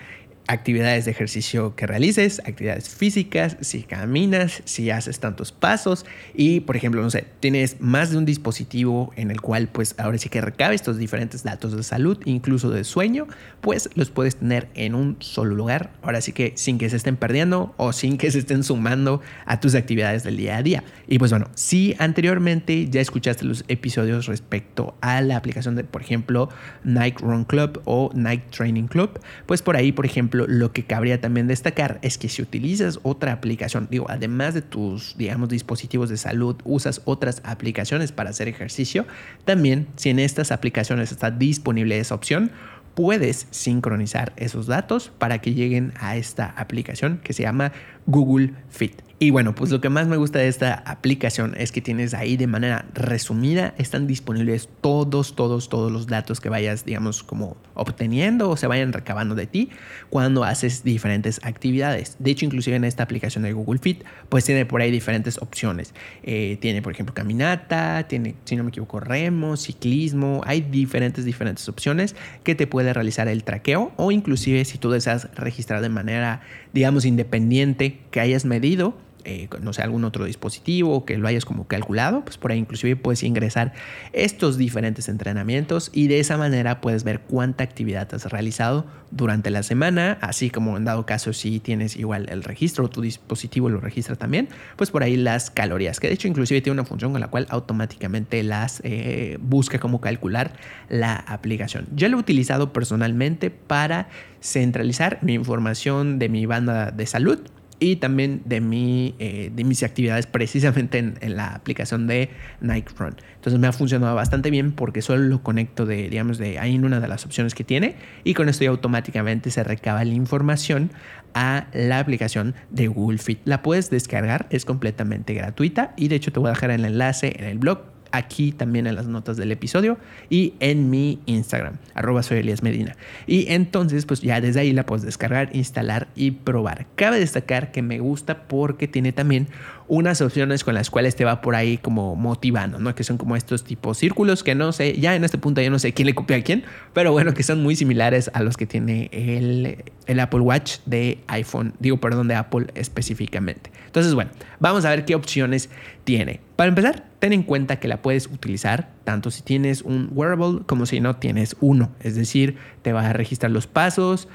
actividades de ejercicio que realices, actividades físicas, si caminas, si haces tantos pasos y, por ejemplo, no sé, tienes más de un dispositivo en el cual pues ahora sí que recabe estos diferentes datos de salud, incluso de sueño, pues los puedes tener en un solo lugar, ahora sí que sin que se estén perdiendo o sin que se estén sumando a tus actividades del día a día. Y pues bueno, si anteriormente ya escuchaste los episodios respecto a la aplicación de, por ejemplo, Nike Run Club o Nike Training Club, pues por ahí, por ejemplo, lo que cabría también destacar es que si utilizas otra aplicación, digo, además de tus, digamos, dispositivos de salud, usas otras aplicaciones para hacer ejercicio, también si en estas aplicaciones está disponible esa opción, puedes sincronizar esos datos para que lleguen a esta aplicación que se llama Google Fit. Y bueno, pues lo que más me gusta de esta aplicación es que tienes ahí de manera resumida, están disponibles todos, todos, todos los datos que vayas, digamos, como obteniendo o se vayan recabando de ti cuando haces diferentes actividades. De hecho, inclusive en esta aplicación de Google Fit, pues tiene por ahí diferentes opciones. Eh, tiene, por ejemplo, caminata, tiene, si no me equivoco, remo, ciclismo. Hay diferentes, diferentes opciones que te puede realizar el traqueo o inclusive si tú deseas registrar de manera, digamos, independiente que hayas medido eh, no sé, algún otro dispositivo que lo hayas como calculado, pues por ahí inclusive puedes ingresar estos diferentes entrenamientos y de esa manera puedes ver cuánta actividad has realizado durante la semana, así como en dado caso si tienes igual el registro tu dispositivo lo registra también, pues por ahí las calorías, que de hecho inclusive tiene una función con la cual automáticamente las eh, busca cómo calcular la aplicación. Yo lo he utilizado personalmente para centralizar mi información de mi banda de salud y también de, mi, eh, de mis actividades precisamente en, la aplicación de Nike Run. Entonces me ha funcionado bastante bien porque solo lo conecto de, digamos, de ahí en una de las opciones que tiene y con esto ya automáticamente se recaba la información a la aplicación de Google. La puedes descargar, es completamente gratuita y de hecho te voy a dejar el enlace en el blog aquí también en las notas del episodio y en mi Instagram, arroba soy Elias Medina. Y entonces, pues ya desde ahí la puedes descargar, instalar y probar. Cabe destacar que me gusta porque tiene también unas opciones con las cuales te va por ahí como motivando, ¿no? Que son como estos tipos círculos que no sé, ya en este punto ya no sé quién le copia a quién, pero bueno, que son muy similares a los que tiene el, el Apple Watch de iPhone, digo, perdón, de Apple específicamente. Entonces, bueno, vamos a ver qué opciones tiene. Para empezar, ten en cuenta que la puedes utilizar tanto si tienes un wearable como si no tienes uno. Es decir, te va a registrar los pasos.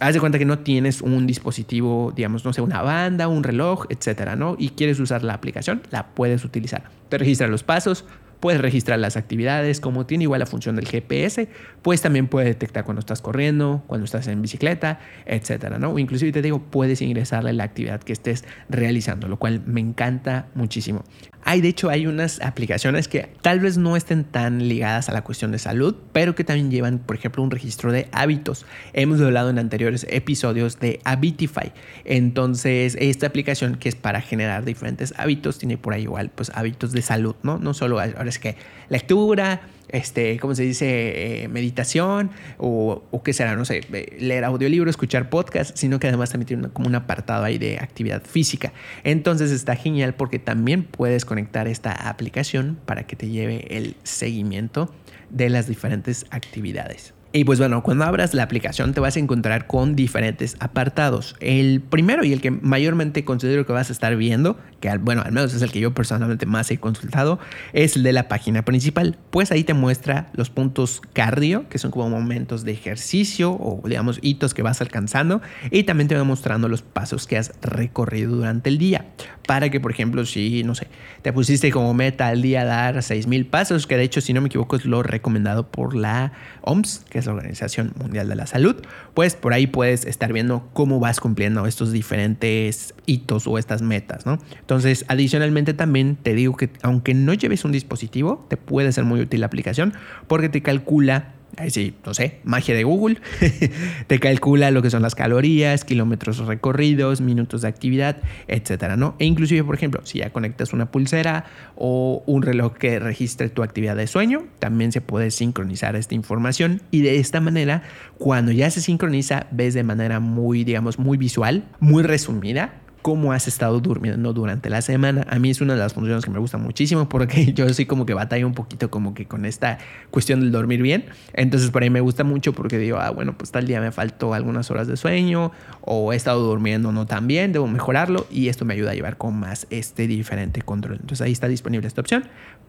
haz de cuenta que no tienes un dispositivo, digamos, no sé, una banda, un reloj, etcétera, ¿no? Y quieres usar la aplicación, la puedes utilizar. Te registra los pasos, puedes registrar las actividades, como tiene igual la función del GPS, pues también puede detectar cuando estás corriendo, cuando estás en bicicleta, etcétera, ¿no? O inclusive te digo, puedes ingresarle la actividad que estés realizando, lo cual me encanta muchísimo. Hay, de hecho, hay unas aplicaciones que tal vez no estén tan ligadas a la cuestión de salud, pero que también llevan, por ejemplo, un registro de hábitos. Hemos hablado en anteriores episodios de Habitify. Entonces, esta aplicación que es para generar diferentes hábitos, tiene por ahí igual, pues hábitos de salud, ¿no? No solo, ahora es que lectura, este, ¿cómo se dice? Eh, meditación o, o, qué será, no sé, eh, leer audiolibro, escuchar podcast, sino que además también tiene como un apartado ahí de actividad física. Entonces está genial porque también puedes conectar esta aplicación para que te lleve el seguimiento de las diferentes actividades. Y pues bueno, cuando abras la aplicación te vas a encontrar con diferentes apartados. El primero y el que mayormente considero que vas a estar viendo, que bueno, al menos es el que yo personalmente más he consultado, es el de la página principal. Pues ahí te muestra los puntos cardio, que son como momentos de ejercicio o digamos hitos que vas alcanzando. Y también te va mostrando los pasos que has recorrido durante el día. Para que, por ejemplo, si, no sé, te pusiste como meta al día dar 6.000 pasos, que de hecho, si no me equivoco, es lo recomendado por la OMS, es la Organización Mundial de la Salud, pues por ahí puedes estar viendo cómo vas cumpliendo estos diferentes hitos o estas metas, ¿no? Entonces, adicionalmente también te digo que aunque no lleves un dispositivo, te puede ser muy útil la aplicación porque te calcula ahí sí, no sé, magia de Google, te calcula lo que son las calorías, kilómetros recorridos, minutos de actividad, etcétera, ¿no? E inclusive, por ejemplo, si ya conectas una pulsera o un reloj que registre tu actividad de sueño, también se puede sincronizar esta información y de esta manera, cuando ya se sincroniza, ves de manera muy, digamos, muy visual, muy resumida cómo has estado durmiendo durante la semana. A mí es una de las funciones que me gusta muchísimo porque yo soy como que batalla un poquito como que con esta cuestión del dormir bien. Entonces por ahí me gusta mucho porque digo, ah, bueno, pues tal día me faltó algunas horas de sueño o he estado durmiendo no tan bien, debo mejorarlo y esto me ayuda a llevar con más este diferente control. Entonces ahí está disponible esta opción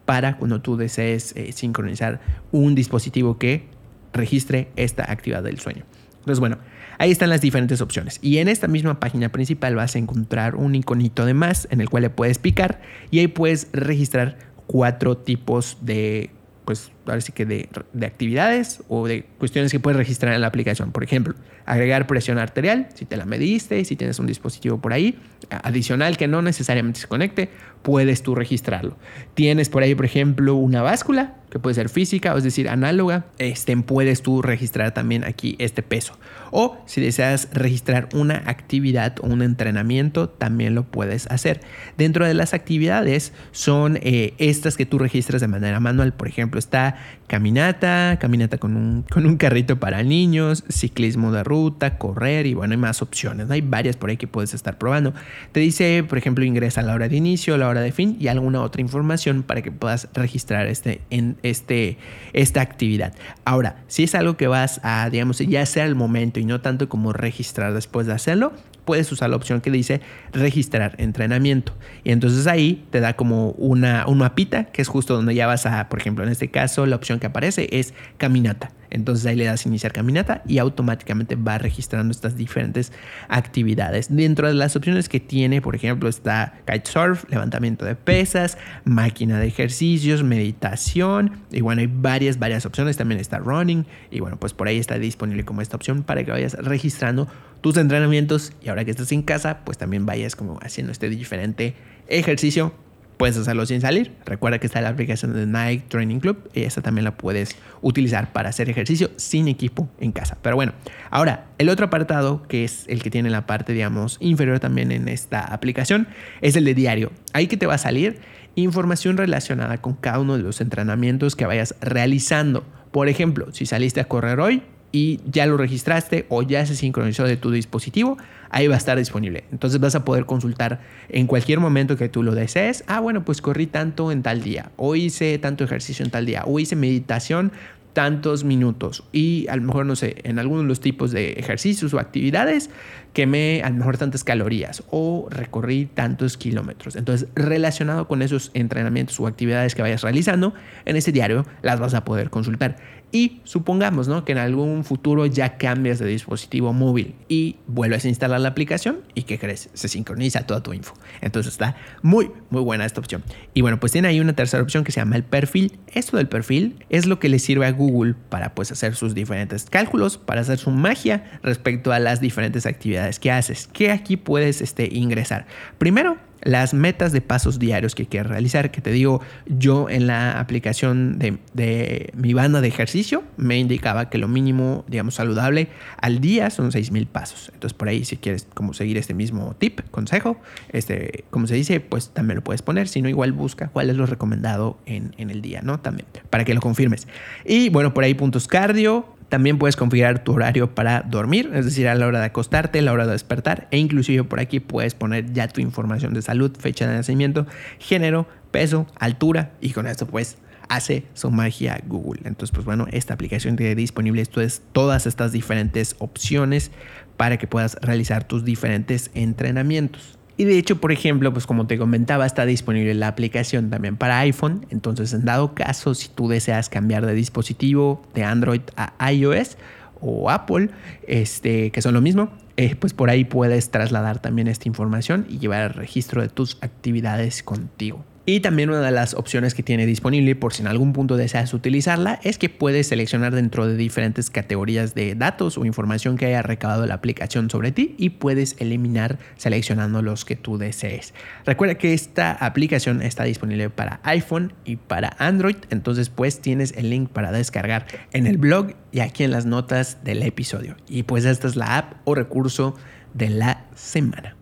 para cuando tú desees eh, sincronizar un dispositivo que registre esta actividad del sueño. Entonces, bueno, ahí están las diferentes opciones. Y en esta misma página principal vas a encontrar un iconito de más en el cual le puedes picar y ahí puedes registrar cuatro tipos de pues ahora sí que de, actividades o de cuestiones que puedes registrar en la aplicación. Por ejemplo, agregar presión arterial, si te la mediste, si tienes un dispositivo por ahí, adicional que no necesariamente se conecte, puedes tú registrarlo. Tienes por ahí, por ejemplo, una báscula, que puede ser física, o es decir, análoga, este, puedes tú registrar también aquí este peso. O si deseas registrar una actividad o un entrenamiento, también lo puedes hacer. Dentro de las actividades son eh, estas que tú registras de manera manual. Por ejemplo, está caminata, caminata con un, con un carrito para niños, ciclismo de ruta, correr y bueno, hay más opciones. Hay varias por ahí que puedes estar probando. Te dice, por ejemplo, ingresa a la hora de inicio, la hora de fin y alguna otra información para que puedas registrar este, en este, esta actividad. Ahora, si es algo que vas a, digamos, ya sea el momento y no tanto como registrar después de hacerlo, puedes usar la opción que dice registrar entrenamiento. Y entonces ahí te da como una, un mapita, que es justo donde ya vas a, por ejemplo, en este caso, la opción que aparece es caminata. Entonces ahí le das iniciar caminata y automáticamente va registrando estas diferentes actividades. Dentro de las opciones que tiene, por ejemplo, está kitesurf, levantamiento de pesas, máquina de ejercicios, meditación. Y bueno, hay varias, varias opciones. También está running. Y bueno, pues por ahí está disponible como esta opción para que vayas registrando tus entrenamientos. Y ahora que estás en casa, pues también vayas como haciendo este diferente ejercicio Puedes hacerlo sin salir. Recuerda que está la aplicación de Nike Training Club y esa también la puedes utilizar para hacer ejercicio sin equipo en casa. Pero bueno, ahora el otro apartado que es el que tiene la parte, digamos, inferior también en esta aplicación es el de diario. Ahí que te va a salir información relacionada con cada uno de los entrenamientos que vayas realizando. Por ejemplo, si saliste a correr hoy, y ya lo registraste o ya se sincronizó de tu dispositivo, ahí va a estar disponible. Entonces vas a poder consultar en cualquier momento que tú lo desees. Ah, bueno, pues corrí tanto en tal día, o hice tanto ejercicio en tal día, o hice meditación tantos minutos y a lo mejor, no sé, en algunos de los tipos de ejercicios o actividades quemé a lo mejor tantas calorías o recorrí tantos kilómetros. Entonces, relacionado con esos entrenamientos o actividades que vayas realizando, en ese diario las vas a poder consultar. Y supongamos ¿no? que en algún futuro ya cambias de dispositivo móvil y vuelves a instalar la aplicación y ¿qué crees? Se sincroniza toda tu info. Entonces está muy, muy buena esta opción. Y bueno, pues tiene ahí una tercera opción que se llama el perfil. Esto del perfil es lo que le sirve a Google para pues hacer sus diferentes cálculos, para hacer su magia respecto a las diferentes actividades que haces. Que aquí puedes este, ingresar. Primero, las metas de pasos diarios que quieres realizar, que te digo, yo en la aplicación de, mi banda de ejercicio me indicaba que lo mínimo, digamos, saludable al día son 6.000 pasos. Entonces por ahí si quieres como seguir este mismo tip, consejo, este, como se dice, pues también lo puedes poner, si no igual busca cuál es lo recomendado en, en el día, ¿no? También, para que lo confirmes. Y bueno, por ahí puntos cardio, también puedes configurar tu horario para dormir, es decir, a la hora de acostarte, a la hora de despertar e inclusive por aquí puedes poner ya tu información de salud, fecha de nacimiento, género, peso, altura y con esto pues hace su magia Google. Entonces pues bueno, esta aplicación tiene disponible todas estas diferentes opciones para que puedas realizar tus diferentes entrenamientos. Y de hecho, por ejemplo, pues como te comentaba, está disponible la aplicación también para iPhone. Entonces, en dado caso, si tú deseas cambiar de dispositivo de Android a iOS o Apple, este, que son lo mismo, eh, pues por ahí puedes trasladar también esta información y llevar el registro de tus actividades contigo. Y también una de las opciones que tiene disponible por si en algún punto deseas utilizarla es que puedes seleccionar dentro de diferentes categorías de datos o información que haya recabado la aplicación sobre ti y puedes eliminar seleccionando los que tú desees. Recuerda que esta aplicación está disponible para iPhone y para Android, entonces pues tienes el link para descargar en el blog y aquí en las notas del episodio. Y pues esta es la app o recurso de la semana.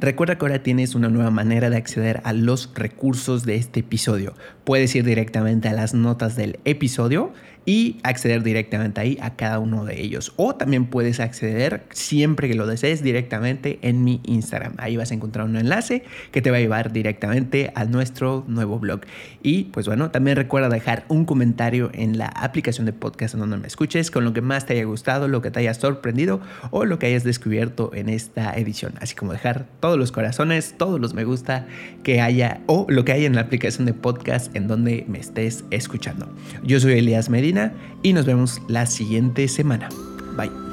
Recuerda que ahora tienes una nueva manera de acceder a los recursos de este episodio. Puedes ir directamente a las notas del episodio y acceder directamente ahí a cada uno de ellos. O también puedes acceder siempre que lo desees directamente en mi Instagram. Ahí vas a encontrar un enlace que te va a llevar directamente a nuestro nuevo blog. Y pues bueno, también recuerda dejar un comentario en la aplicación de podcast en donde me escuches con lo que más te haya gustado, lo que te haya sorprendido o lo que hayas descubierto en esta edición. Así como dejar todos los corazones, todos los me gusta que haya o lo que haya en la aplicación de podcast en donde me estés escuchando. Yo soy Elías Y nos vemos la siguiente semana. Bye.